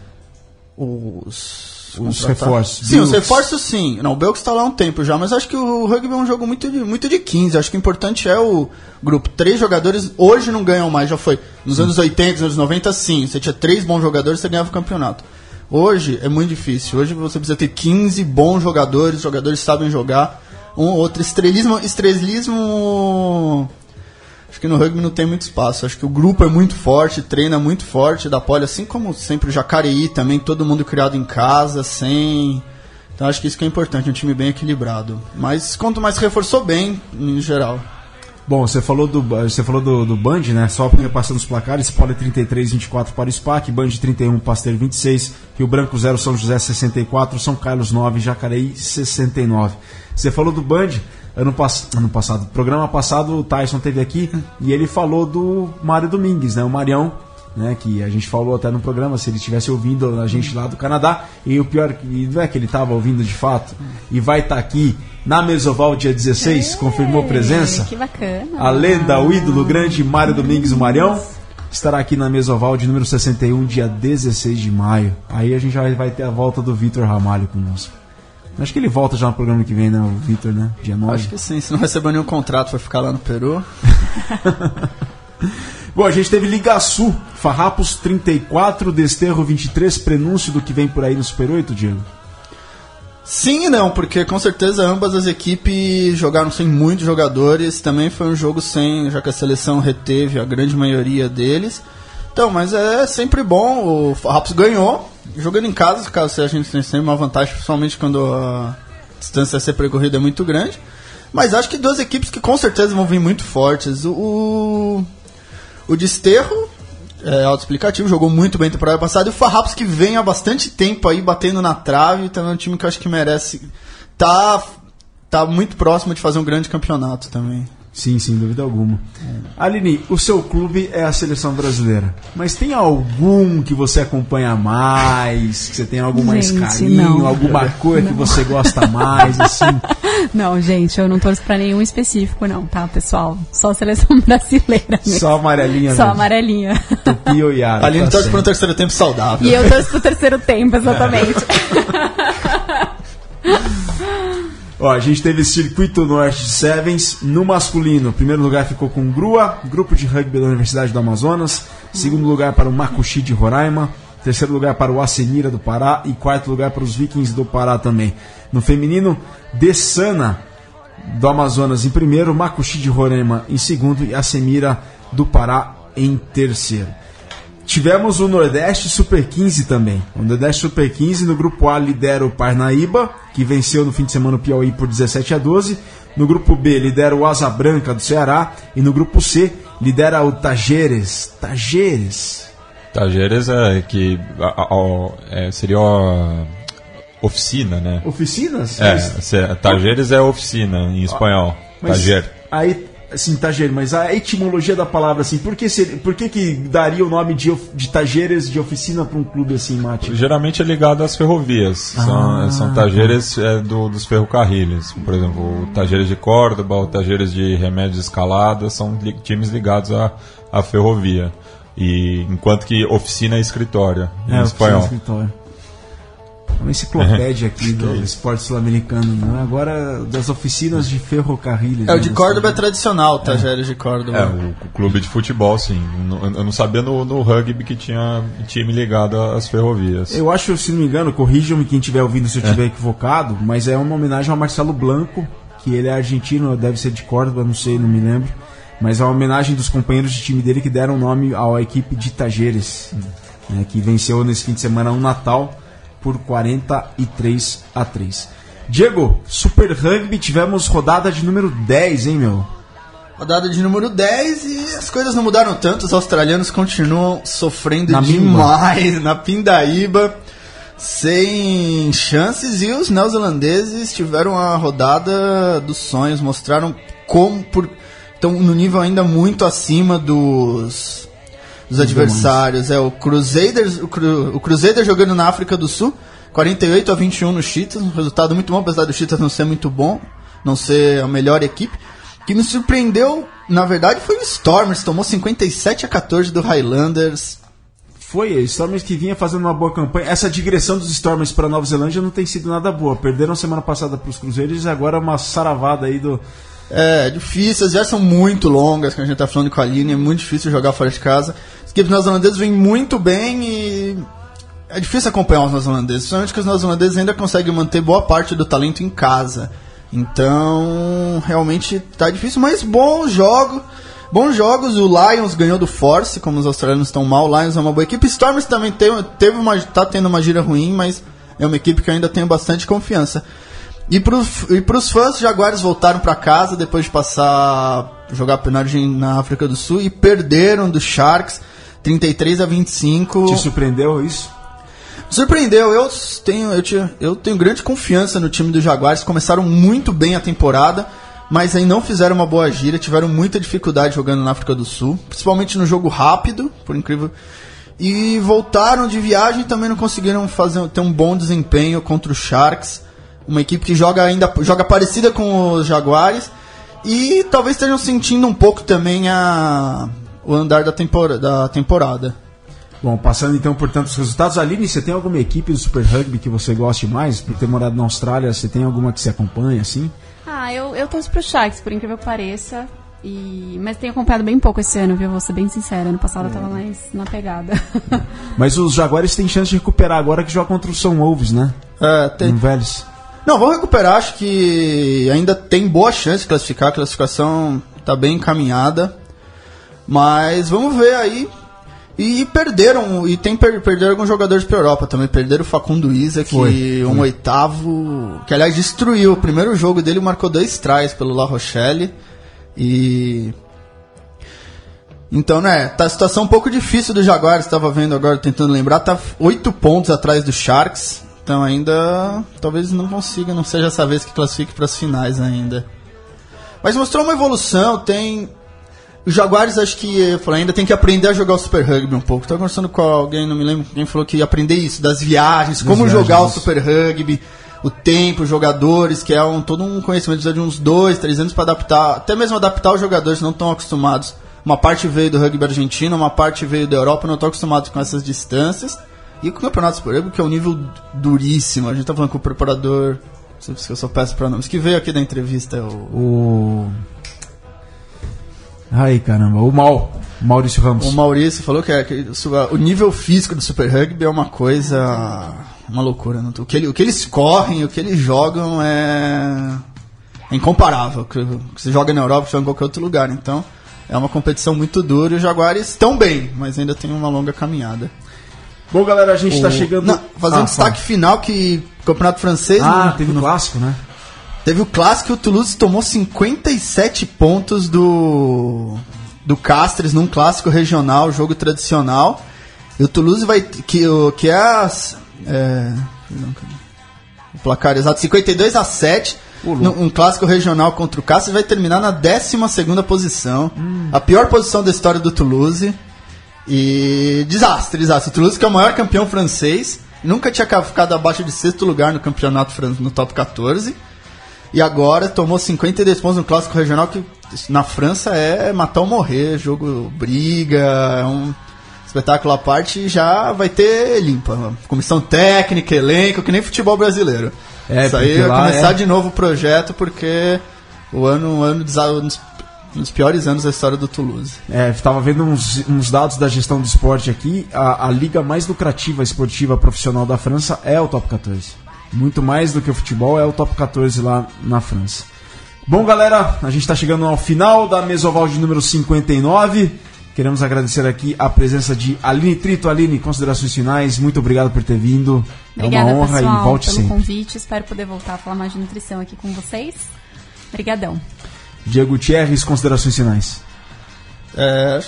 Os. Os reforços. Sim, os Bilks. reforços sim. Não, o Belks está lá há um tempo já, mas acho que o rugby é um jogo muito de, muito de 15. Acho que o importante é o grupo. Três jogadores hoje não ganham mais, já foi. Nos anos 80, nos anos 90, sim. Você tinha três bons jogadores, você ganhava o campeonato. Hoje é muito difícil. Hoje você precisa ter 15 bons jogadores, jogadores que sabem jogar. Um ou outro estrelismo, estrelismo Acho que no rugby não tem muito espaço. Acho que o grupo é muito forte, treina muito forte da Poli, assim como sempre o Jacareí também, todo mundo criado em casa, sem. Então acho que isso que é importante, um time bem equilibrado. Mas quanto mais reforçou bem, em geral. Bom, você falou do você falou do, do Band, né? Só repassando os placares, Poli 33, 24 para o SPAC, Band 31, Pasteiro 26, Rio Branco 0, São José 64, São Carlos 9, Jacareí 69. Você falou do Band, ano, pass ano passado, programa passado o Tyson teve aqui e ele falou do Mário Domingues, né? O Marião, né? Que a gente falou até no programa, se ele estivesse ouvindo a gente lá do Canadá, e o pior, não é que ele estava ouvindo de fato, e vai estar aqui na Mesoval dia 16, confirmou presença. Que bacana. A lenda, o ídolo grande Mário Domingues o Marião estará aqui na Mesoval de número 61, dia 16 de maio. Aí a gente já vai ter a volta do Vitor Ramalho conosco. Acho que ele volta já no programa que vem, né, o Vitor, né? Dia 9. Acho que sim, se não recebeu nenhum contrato vai ficar lá no Peru. Bom, a gente teve Liga Sul, Farrapos 34, Desterro 23, prenúncio do que vem por aí no Super 8, Diego. Sim e não, porque com certeza ambas as equipes jogaram sem muitos jogadores. Também foi um jogo sem, já que a seleção reteve a grande maioria deles. Então, mas é sempre bom. O Farrapos ganhou, jogando em casa, caso a gente tenha sempre uma vantagem, principalmente quando a distância a ser percorrida é muito grande. Mas acho que duas equipes que com certeza vão vir muito fortes. O, o, Desterro é autoexplicativo, jogou muito bem temporada passada. E o Farrapos que vem há bastante tempo aí batendo na trave, também é um time que eu acho que merece. Tá, tá muito próximo de fazer um grande campeonato também. Sim, sem dúvida alguma. Aline, o seu clube é a seleção brasileira. Mas tem algum que você acompanha mais? Que você tem algum mais Gente, carinho? não. Alguma cor que você gosta mais? Assim? Não, gente, eu não torço pra nenhum específico, não, tá, pessoal? Só a seleção brasileira mesmo. Só amarelinha Só mesmo. amarelinha. Tupi ou Yara, Ali tá torce para um terceiro tempo saudável. E eu torço pro terceiro tempo, exatamente. Ó, a gente teve Circuito Norte de Sevens no masculino. Primeiro lugar ficou com Grua, grupo de rugby da Universidade do Amazonas. Segundo lugar para o Makushi de Roraima. Terceiro lugar para o Acenira do Pará. E quarto lugar para os Vikings do Pará também. No feminino, Dessana do Amazonas em primeiro, Makushi de Roraima em segundo e Acenira do Pará em terceiro. Tivemos o Nordeste Super 15 também. O Nordeste Super 15 no grupo A lidera o Parnaíba, que venceu no fim de semana o Piauí por 17 a 12. No grupo B lidera o Asa Branca do Ceará e no grupo C lidera o Tajeres. Tajeres. Tajeres é que a- a- é, seria a oficina, né? Oficinas? É, cê- Tajeres é oficina em espanhol. mas Tajer. Aí, assim, Tajer, mas a etimologia da palavra, assim, por que, seria- por que, que daria o nome de, de Tajeres de oficina para um clube assim, Mate? Geralmente é ligado às ferrovias. São, Ah. são tajeres é, do- dos ferrocarriles. Por exemplo, o Tajeres de Córdoba, o Tajeres de Remédios Escalada, são li- times ligados à, à ferrovia. E, enquanto que oficina é escritório, em É, oficina espanhol. escritório. Uma enciclopédia aqui do esporte sul-americano, né? agora das oficinas de ferrocarriles. É, o né, de você- Córdoba é tradicional, Tajeres de Córdoba. É, o, o clube de futebol, sim. Eu não- sabia no, no rugby que tinha time ligado às ferrovias. Eu acho, se não me engano, corrijam-me quem estiver ouvindo se eu estiver equivocado, mas é uma homenagem ao Marcelo Blanco, que ele é argentino, deve ser de Córdoba, não sei, não me lembro. Mas é uma homenagem dos companheiros de time dele que deram nome à equipe de Tajeres, né, que venceu nesse fim de semana um Natal por 43 a 3. Diego, Super Rugby, tivemos rodada de número 10, hein, meu? Rodada de número 10 e as coisas não mudaram tanto. Os australianos continuam sofrendo Na mimba. demais na pindaíba, sem chances. E os neozelandeses tiveram a rodada dos sonhos, mostraram como por, estão no nível ainda muito acima dos, dos adversários. É o Crusaders, o, Cru, o Crusader jogando na África do Sul, 48 a 21 no Cheetahs, um resultado muito bom, apesar do Cheetahs não ser muito bom, não ser a melhor equipe. O que me surpreendeu, na verdade, foi o Stormers, tomou 57 a 14 do Highlanders. Foi, Stormers que vinha fazendo uma boa campanha. Essa digressão dos Stormers para Nova Zelândia não tem sido nada boa. Perderam semana passada para os Cruzeiros e agora uma saravada aí do. É, difícil, as viagens são muito longas, que a gente tá falando com a linha, é muito difícil jogar fora de casa. As equipes neozelandesas vêm muito bem e é difícil acompanhar os neozelandeses, principalmente que os neozelandeses ainda conseguem manter boa parte do talento em casa. Então, realmente tá difícil, mas bons jogos. Bons jogos, o Lions ganhou do Force, como os australianos estão mal, o Lions é uma boa equipe. Stormers também teve, teve uma, tá tendo uma gira ruim, mas é uma equipe que eu ainda tenho bastante confiança. E pros, e pros fãs, os Jaguares voltaram para casa depois de passar jogar penalidade na África do Sul e perderam do Sharks 33 a 25. Te surpreendeu isso? Surpreendeu, eu tenho, eu, tinha, eu tenho grande confiança no time dos Jaguares. Começaram muito bem a temporada, mas aí não fizeram uma boa gira, tiveram muita dificuldade jogando na África do Sul, principalmente no jogo rápido, por incrível. E voltaram de viagem e também não conseguiram fazer ter um bom desempenho contra o Sharks, uma equipe que joga ainda joga parecida com os Jaguares e talvez estejam sentindo um pouco também a o andar da, tempora, da temporada. Bom, passando então por tantos resultados. Aline, você tem alguma equipe do Super Rugby que você goste mais? Por ter morado na Austrália, você tem alguma que se acompanha, assim? Ah, eu, eu torço pro Sharks, por incrível que pareça. E... Mas tenho acompanhado bem pouco esse ano, viu? Vou ser bem sincera. Ano passado eu tava mais na pegada. Mas os Jaguares têm chance de recuperar agora que joga contra o São Wolves, né? É, tem, Em Vélez. Não, vão recuperar, acho que ainda tem boa chance de classificar, a classificação tá bem encaminhada. Mas vamos ver aí. E perderam, e tem per, perderam alguns jogadores pra Europa também. Perderam o Facundo Isa, que Foi, um oitavo. Que aliás destruiu. O primeiro jogo dele marcou dois tries pelo La Rochelle. E. Então, né, tá a situação um pouco difícil do Jaguares, estava vendo agora, tentando lembrar, tá oito pontos atrás do Sharks. Então ainda talvez não consiga, não seja essa vez que classifique para as finais ainda. Mas mostrou uma evolução, tem os Jaguares acho que eu falei, ainda tem que aprender a jogar o Super Rugby um pouco. Tava conversando com alguém, não me lembro, quem falou que aprender isso, das viagens, como viagens, jogar o. Super Rugby, o tempo, os jogadores, que é um, todo um conhecimento precisa de uns dois, três anos para adaptar, até mesmo adaptar os jogadores não estão acostumados. Uma parte veio do rugby argentino, uma parte veio da Europa, não estão acostumados com essas distâncias. E com o Campeonato Super Rugby, que é um nível duríssimo. A gente tá falando com o preparador, se eu só peço para nomes, que veio aqui da entrevista, o O. Ai, caramba, o Mal. Maurício Ramos. O Maurício falou que, é, que o nível físico do Super Rugby é uma coisa. uma loucura. Não? O, que ele- o que eles correm, o que eles jogam é. é incomparável. O que, que se joga na Europa, joga em qualquer outro lugar. Então é uma competição muito dura e os Jaguares estão bem, mas ainda tem uma longa caminhada. Bom, galera, a gente tá chegando. Não, fazer um Ah, destaque final que Campeonato Francês. Ah, no- teve um clássico, né? Teve o clássico, o Toulouse tomou 57 pontos do do Castres num clássico regional, jogo tradicional. E o Toulouse vai que o que é, as, é o placar exato, 52 a 7 num- um clássico regional contra o Cáceres vai terminar na 12 segunda posição, a pior posição da história do Toulouse. E desastre, desastre. O Toulouse que é o maior campeão francês, nunca tinha ca- ficado abaixo de sexto lugar no campeonato fran- no top 14. E agora tomou 52 pontos no clássico regional que na França é matar ou morrer, jogo briga, é um espetáculo à parte e já vai ter limpa. Comissão técnica, elenco, que nem futebol brasileiro. É, Isso aí vai começar é- de novo o projeto porque o ano, o ano um dos, piores anos da história do Toulouse. É, estava vendo uns, uns dados da gestão do esporte aqui. A, a liga mais lucrativa esportiva profissional da França é o Top 14. Muito mais do que o futebol é o Top 14 lá na França. Bom, galera, a gente está chegando ao final da Mesoval de número 59. Queremos agradecer aqui a presença de Aline Trito. Aline, considerações finais. Muito obrigado por ter vindo. Obrigada, é uma honra pessoal, e volte pelo sempre. convite. Espero poder voltar a falar mais de nutrição aqui com vocês. Obrigadão. Diego Gutierrez, considerações finais. É,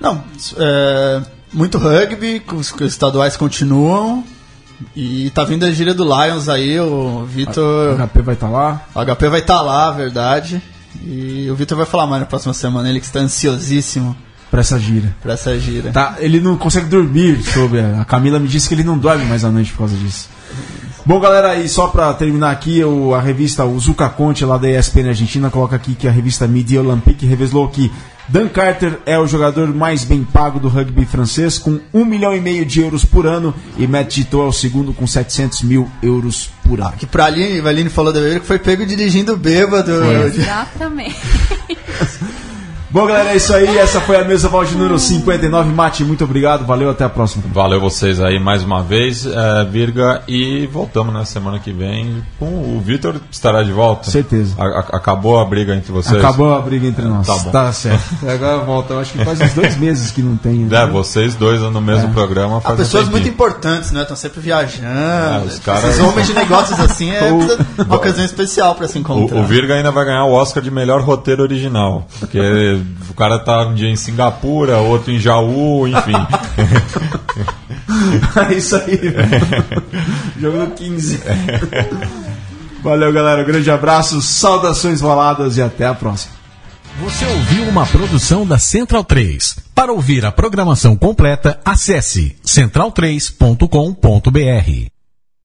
não, é, muito rugby, os, os estaduais continuam. E tá vindo a gíria do Lions aí, o O Vitor. HP vai estar lá. O HP vai estar lá, verdade. E o Vitor vai falar mais na próxima semana, ele que está ansiosíssimo Pra essa gira. pra essa gira. Tá, ele não consegue dormir sobre. A Camila me disse que ele não dorme mais à noite por causa disso. Bom, galera, e só pra terminar aqui, o, a revista, o Zuka Conte, lá da ESPN Argentina, coloca aqui que a revista Media Olympique revelou que Dan Carter é o jogador mais bem pago do rugby francês, com um milhão e meio de euros por ano, e Matt Tito é o segundo com 700 mil euros por ano. Que pra Aline, a Aline falou da que foi pego dirigindo bêbado. Exatamente. Bom, galera, é isso aí. Essa foi a mesa Val de número 59. Mate, muito obrigado. Valeu, até a próxima. Valeu vocês aí mais uma vez, é, Virga, e voltamos na semana que vem com o Vitor estará de volta. Certeza. A- a- acabou a briga entre vocês? Acabou a briga entre nós. Tá bom. certo. Agora volta. Eu acho que faz uns dois meses que não tem. né? É, vocês dois no mesmo É. programa Há faz um pessoas muito tempinho. importantes, né? Estão sempre viajando. os caras- Esses homens de negócios assim é O- uma ocasião especial pra se encontrar. O, o Virga ainda vai ganhar o Oscar de melhor roteiro original. Porque o cara tá um dia em Singapura, outro em Jaú, enfim. É isso aí. Jogo do 15. Valeu, galera. Um grande abraço, saudações valadas e até a próxima. Você ouviu uma produção da Central 3. Para ouvir a programação completa, acesse central3.com.br.